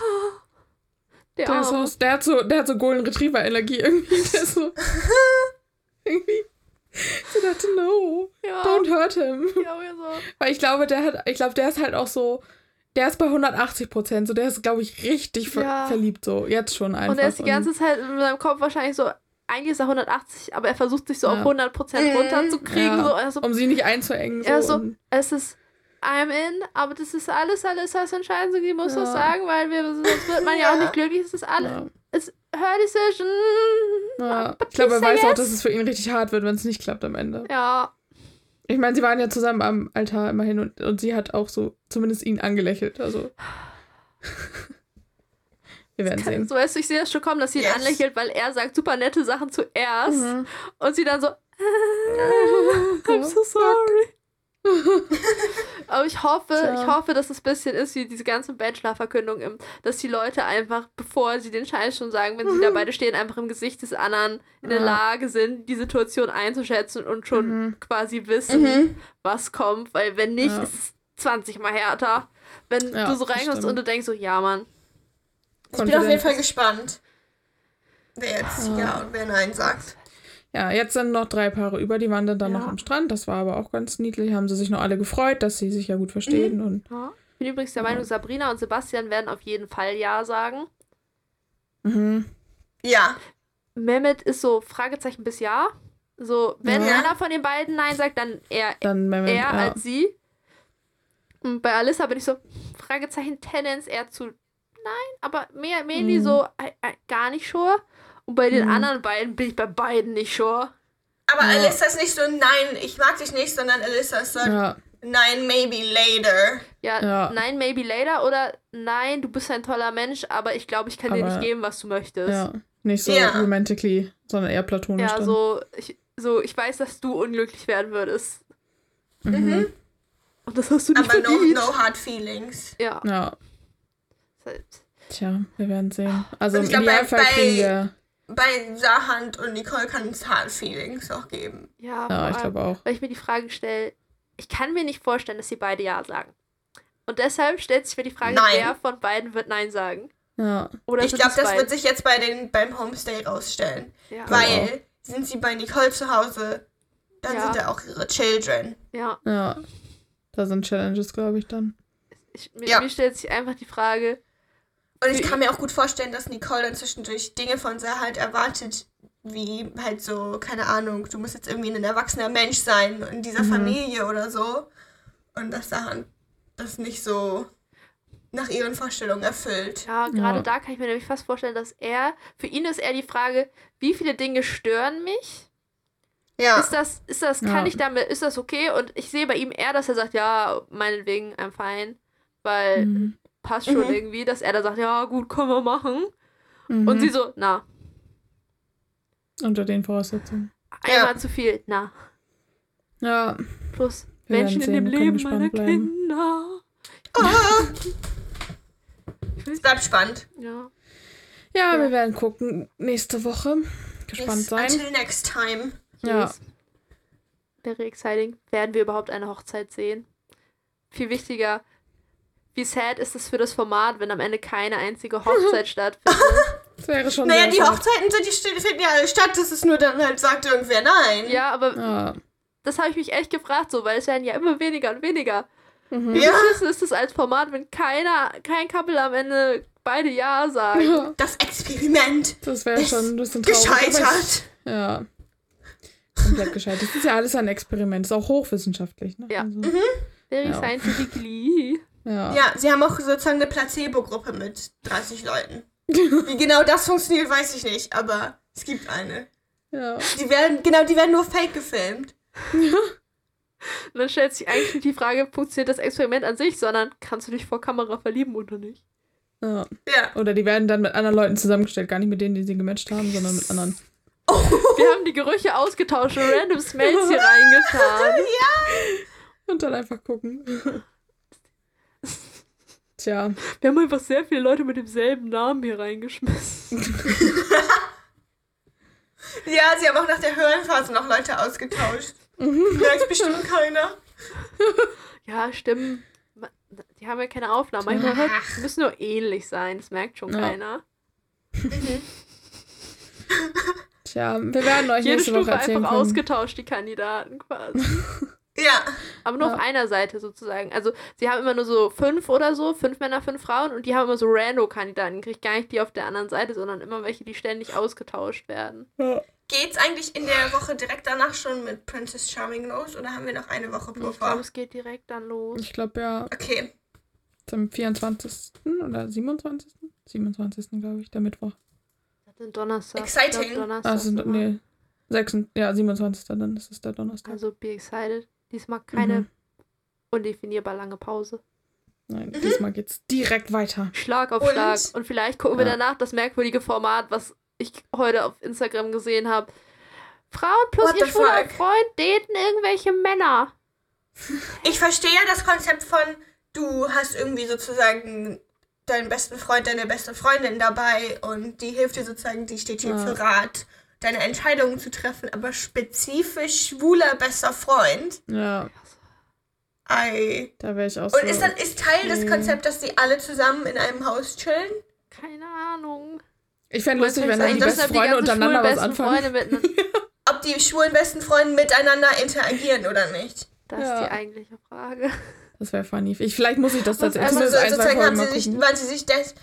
Speaker 4: der
Speaker 3: Der, so, der hat so, der hat so Golden Retriever Energie irgendwie. Der ist so irgendwie. So dachte, no,
Speaker 4: Ja.
Speaker 3: don't hurt him.
Speaker 4: Ja, so.
Speaker 3: Weil ich glaube, der hat, ich glaube, der ist halt auch so, der ist bei 180 Prozent, so der ist, glaube ich, richtig ver
Speaker 4: Ja.
Speaker 3: verliebt, so jetzt schon einfach.
Speaker 4: Und er ist die ganze Zeit in seinem Kopf wahrscheinlich so, eigentlich ist er 180, aber er versucht sich so auf
Speaker 3: Ja.
Speaker 4: 100%
Speaker 2: Mhm.
Speaker 4: runterzukriegen. So, also,
Speaker 3: um sie nicht einzuengen. So,
Speaker 4: er so, es ist, I'm in, aber das ist alles, alles, was entscheiden. Sie muss
Speaker 3: Ja.
Speaker 4: das sagen, weil wir, sonst wird man ja, auch
Speaker 2: Ja.
Speaker 4: nicht glücklich. Es ist alles,
Speaker 3: ja,
Speaker 4: it's her decision.
Speaker 3: ja. Ich glaube, er weiß auch,
Speaker 4: yes.
Speaker 3: dass es für ihn richtig hart wird, wenn es nicht klappt am Ende.
Speaker 4: Ja,
Speaker 3: Ich meine, sie waren ja zusammen am Altar immerhin und, und sie hat auch so zumindest ihn angelächelt. Also. Wir werden
Speaker 4: kann,
Speaker 3: sehen.
Speaker 4: so weißt du, ich sehe das schon kommen, dass sie ihn
Speaker 2: Yes.
Speaker 4: anlächelt, weil er sagt super nette Sachen zuerst
Speaker 3: Mhm.
Speaker 4: und sie dann so, I'm so sorry. Aber ich hoffe,
Speaker 3: Tja.
Speaker 4: ich hoffe, dass es ein bisschen ist wie diese ganzen Bachelor-Verkündungen, im- dass die Leute einfach, bevor sie den Scheiß schon sagen, wenn sie da beide stehen, einfach im Gesicht des anderen in der.
Speaker 3: Ja.
Speaker 4: Lage sind, die Situation einzuschätzen und schon
Speaker 3: Mhm.
Speaker 4: quasi wissen,
Speaker 2: Mhm.
Speaker 4: was kommt, weil wenn nicht,
Speaker 3: Ja.
Speaker 4: ist es 20 mal härter. Wenn
Speaker 3: Ja,
Speaker 4: du so
Speaker 3: das
Speaker 4: reinkommst und du denkst so, ja, Mann,
Speaker 2: Ich bin auf jeden Fall gespannt, wer jetzt
Speaker 3: Ja.
Speaker 2: ja und wer Nein sagt.
Speaker 3: Ja, jetzt sind noch drei Paare über, die waren dann, dann
Speaker 4: Ja.
Speaker 3: noch am Strand. Das war aber auch ganz niedlich. Haben sie sich noch alle gefreut, dass sie sich ja gut verstehen.
Speaker 2: Mhm.
Speaker 3: Und
Speaker 4: Ja. Ich bin übrigens der Meinung, Sabrina und Sebastian werden auf jeden Fall Ja sagen.
Speaker 3: mhm.
Speaker 2: Ja.
Speaker 4: Mehmet ist so Fragezeichen bis Ja. So, wenn
Speaker 2: Ja.
Speaker 4: einer von den beiden Nein sagt, dann eher
Speaker 3: dann Mehmet,
Speaker 4: er
Speaker 3: ja.
Speaker 4: als sie. Und bei Alissa bin ich so, Fragezeichen Tendenz eher zu Nein, aber mehr, mainly
Speaker 3: Mhm.
Speaker 4: so äh, äh, gar nicht sure. Und bei den
Speaker 3: Mhm.
Speaker 4: anderen beiden bin ich bei beiden nicht sure.
Speaker 2: Aber
Speaker 3: Ja.
Speaker 2: Alyssa ist nicht so, nein, ich mag dich nicht, sondern Alyssa ist so,
Speaker 3: ja,
Speaker 2: nein, maybe later.
Speaker 4: Ja,
Speaker 3: Ja.
Speaker 4: nein, maybe later oder nein, du bist ein toller Mensch, aber ich glaube, ich kann dir
Speaker 3: Aber-
Speaker 4: nicht geben, was du möchtest.
Speaker 3: ja. Nicht so
Speaker 2: Ja.
Speaker 3: romantically, sondern eher platonisch.
Speaker 4: Ja,
Speaker 3: dann.
Speaker 4: so ich, so, ich weiß, dass du unglücklich werden würdest.
Speaker 3: Mhm.
Speaker 4: Und das hast du nicht
Speaker 2: Aber no,
Speaker 4: verdient.
Speaker 2: no hard feelings.
Speaker 4: Ja.
Speaker 3: Ja, tja, wir werden sehen. Also
Speaker 2: Und
Speaker 3: im
Speaker 2: ich glaub, bei-
Speaker 3: Idealfall
Speaker 2: bei-
Speaker 3: kriegen wir.
Speaker 2: Bei Sahand und Nicole kann es hard feelings auch geben.
Speaker 4: Ja,
Speaker 3: Ja, ich glaube auch.
Speaker 4: weil ich mir die Frage stelle, ich kann mir nicht vorstellen, dass sie beide Ja sagen. Und deshalb stellt sich mir die Frage,
Speaker 2: Nein.
Speaker 4: wer von beiden wird Nein sagen.
Speaker 3: Ja,
Speaker 4: Oder
Speaker 2: ich glaube, das
Speaker 4: beide?
Speaker 2: wird sich jetzt bei den, beim Homestay rausstellen.
Speaker 4: ja.
Speaker 2: Weil sind sie bei Nicole zu Hause, dann
Speaker 4: Ja.
Speaker 2: sind da auch ihre Children.
Speaker 4: ja.
Speaker 3: ja. Da sind Challenges, glaube ich, dann.
Speaker 4: Ich, mir,
Speaker 2: Ja.
Speaker 4: mir stellt sich einfach die Frage,
Speaker 2: Und ich kann mir auch gut vorstellen, dass Nicole dann zwischendurch Dinge von Sahand erwartet, wie halt so, keine Ahnung, du musst jetzt irgendwie ein erwachsener Mensch sein in dieser
Speaker 3: Mhm.
Speaker 2: Familie oder so. Und dass Sahand das nicht so nach ihren Vorstellungen erfüllt.
Speaker 4: ja, gerade
Speaker 3: Ja.
Speaker 4: da kann ich mir nämlich fast vorstellen, dass er, für ihn ist eher die Frage, wie viele Dinge stören mich?
Speaker 2: Ja.
Speaker 4: Ist das, ist das, kann
Speaker 3: Ja.
Speaker 4: ich damit, ist das okay? Und ich sehe bei ihm eher, dass er sagt, ja, meinetwegen, I'm fine. Weil
Speaker 3: Mhm.
Speaker 4: Passt schon
Speaker 2: Mhm.
Speaker 4: irgendwie, dass er da sagt, ja, gut, können wir machen.
Speaker 3: Mhm.
Speaker 4: Und sie so, na.
Speaker 3: Unter den Voraussetzungen.
Speaker 4: Einmal
Speaker 2: Ja.
Speaker 4: zu viel. Na,
Speaker 3: Ja,
Speaker 4: plus
Speaker 3: Wir
Speaker 4: Menschen in dem Leben meiner
Speaker 3: bleiben.
Speaker 4: Kinder.
Speaker 2: Ah. Es bleibt spannend.
Speaker 4: Ja.
Speaker 3: ja,
Speaker 4: Ja.
Speaker 3: wir werden gucken nächste Woche. Gespannt
Speaker 2: Yes,
Speaker 3: sein.
Speaker 2: Until next time.
Speaker 3: Ja.
Speaker 4: Yes. Very exciting. Werden wir überhaupt eine Hochzeit sehen? Viel wichtiger, wie sad ist es für das Format, wenn am Ende keine einzige Hochzeit stattfindet?
Speaker 3: Das wäre schon
Speaker 2: Naja,
Speaker 3: sehr
Speaker 2: die. Hochzeiten sind, die finden ja alle statt, dass es nur dann halt sagt irgendwer nein.
Speaker 4: Ja, aber
Speaker 3: Ja.
Speaker 4: das habe ich mich echt gefragt, so, weil es werden ja immer weniger und weniger.
Speaker 3: Mhm.
Speaker 2: Ja.
Speaker 4: Beschissen ist es als Format, wenn keiner, kein Couple am Ende beide Ja sagen.
Speaker 3: Ja,
Speaker 2: Das Experiment
Speaker 3: Das wäre
Speaker 2: ist
Speaker 3: schon ein bisschen traurig.
Speaker 2: gescheitert.
Speaker 3: Ja. Komplett gescheitert. Das ist ja alles ein Experiment. Ist auch hochwissenschaftlich. Ne?
Speaker 4: Ja.
Speaker 3: Also,
Speaker 4: Very
Speaker 3: Ja.
Speaker 4: scientifically.
Speaker 3: Ja.
Speaker 2: Ja, sie haben auch sozusagen eine Placebo-Gruppe mit 30 Leuten. Wie genau das funktioniert, weiß ich nicht, aber es gibt eine.
Speaker 3: ja.
Speaker 2: Die werden, genau, die werden nur fake gefilmt.
Speaker 4: Und dann stellt sich eigentlich nicht die Frage, funktioniert das Experiment an sich, sondern kannst du dich vor Kamera verlieben oder nicht?
Speaker 3: ja.
Speaker 2: Ja.
Speaker 3: Oder die werden dann mit anderen Leuten zusammengestellt. Gar nicht mit denen, die sie gematcht haben, sondern mit anderen.
Speaker 4: Wir haben die Gerüche ausgetauscht und random Smells hier reingetan.
Speaker 3: Und dann einfach gucken. Tja.
Speaker 4: Wir haben einfach sehr viele Leute mit demselben Namen hier reingeschmissen.
Speaker 2: Ja, sie haben auch nach der Höhlenphase noch Leute ausgetauscht. Merkt bestimmt keiner.
Speaker 4: Ja, stimmt. Ma- Die haben ja keine Aufnahmen. Manchmal müssen nur ähnlich sein. Das merkt schon
Speaker 3: Ja.
Speaker 4: keiner.
Speaker 3: Tja, wir werden euch
Speaker 4: Jede
Speaker 3: nächste Woche
Speaker 4: Stufe
Speaker 3: erzählen
Speaker 4: einfach
Speaker 3: können.
Speaker 4: ausgetauscht, die Kandidaten quasi.
Speaker 2: Ja.
Speaker 4: Aber nur
Speaker 3: Ja.
Speaker 4: auf einer Seite sozusagen. Also sie haben immer nur so fünf oder so, fünf Männer, fünf Frauen und die haben immer so Rando-Kandidaten. Kriegt gar nicht die auf der anderen Seite, sondern immer welche, die ständig ausgetauscht werden.
Speaker 3: Ja.
Speaker 2: Geht's eigentlich in der Woche direkt danach schon mit Princess Charming los oder haben wir noch eine Woche
Speaker 4: Ich glaube,
Speaker 2: Puffer?
Speaker 4: es geht direkt dann los.
Speaker 3: Ich glaube ja
Speaker 2: Okay.
Speaker 3: zum 24. oder 27. 27. glaube ich, der Mittwoch.
Speaker 4: Das ist Donnerstag.
Speaker 2: Exciting.
Speaker 4: Ich glaub, Donnerstag
Speaker 3: Also, nee, 6, ja, 27. dann ist es der Donnerstag.
Speaker 4: Also be excited. Diesmal keine
Speaker 3: Mhm.
Speaker 4: undefinierbar lange Pause.
Speaker 3: Nein, diesmal geht's direkt weiter.
Speaker 4: Schlag auf
Speaker 2: Und?
Speaker 4: Schlag. Und vielleicht gucken wir
Speaker 3: Ja.
Speaker 4: danach das merkwürdige Format, was ich heute auf Instagram gesehen habe. Frauen plus
Speaker 2: What
Speaker 4: ihr schwuler? Freund daten irgendwelche Männer.
Speaker 2: Ich verstehe ja das Konzept von, du hast irgendwie sozusagen deinen besten Freund, deine beste Freundin dabei und die hilft dir sozusagen, die steht dir
Speaker 3: Ja.
Speaker 2: für Rat, deine Entscheidungen zu treffen, aber spezifisch schwuler bester Freund.
Speaker 3: Ja,
Speaker 2: Ei.
Speaker 3: da wäre ich auch
Speaker 2: Und
Speaker 3: so.
Speaker 2: ist dann ist Teil des
Speaker 3: okay.
Speaker 2: Konzepts, dass die alle zusammen in einem Haus chillen?
Speaker 4: Keine Ahnung.
Speaker 3: ich fände lustig, wenn
Speaker 4: Also
Speaker 3: dann die
Speaker 2: das
Speaker 3: besten Freunde untereinander was anfangen.
Speaker 2: Ob die schwulen besten Freunde miteinander interagieren oder nicht?
Speaker 4: Das
Speaker 3: Ja.
Speaker 4: ist die eigentliche Frage.
Speaker 3: Das wäre funny. Ich, vielleicht muss ich das tatsächlich
Speaker 2: Also so, sozusagen haben sie sich, weil sie sich des,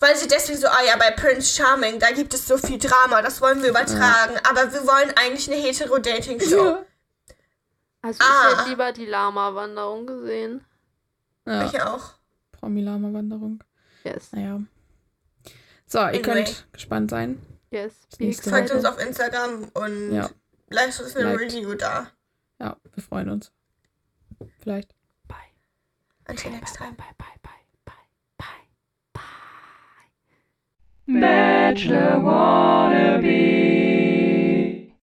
Speaker 2: weil sie deswegen so, ah ja, bei Prince Charming, da gibt es so viel Drama, das wollen wir übertragen, aber wir wollen eigentlich eine hetero-Dating-Show.
Speaker 3: Ja.
Speaker 4: Also ich
Speaker 2: Ah.
Speaker 4: hätte lieber die Lama-Wanderung gesehen.
Speaker 3: Ja,
Speaker 2: Ich auch.
Speaker 3: Promi-Lama-Wanderung.
Speaker 4: Yes.
Speaker 3: Naja. So, ihr
Speaker 2: Anyway.
Speaker 3: könnt gespannt sein.
Speaker 4: Yes.
Speaker 2: Folgt uns
Speaker 4: excited.
Speaker 2: auf Instagram und
Speaker 3: Ja.
Speaker 2: lasst uns eine
Speaker 3: Liked.
Speaker 2: Review da.
Speaker 3: Ja, wir freuen uns. Vielleicht.
Speaker 4: Bye.
Speaker 2: Until
Speaker 4: Bye,
Speaker 2: next
Speaker 4: bye,
Speaker 2: time.
Speaker 4: bye, bye, bye, bye.
Speaker 1: Bachelor wannabe.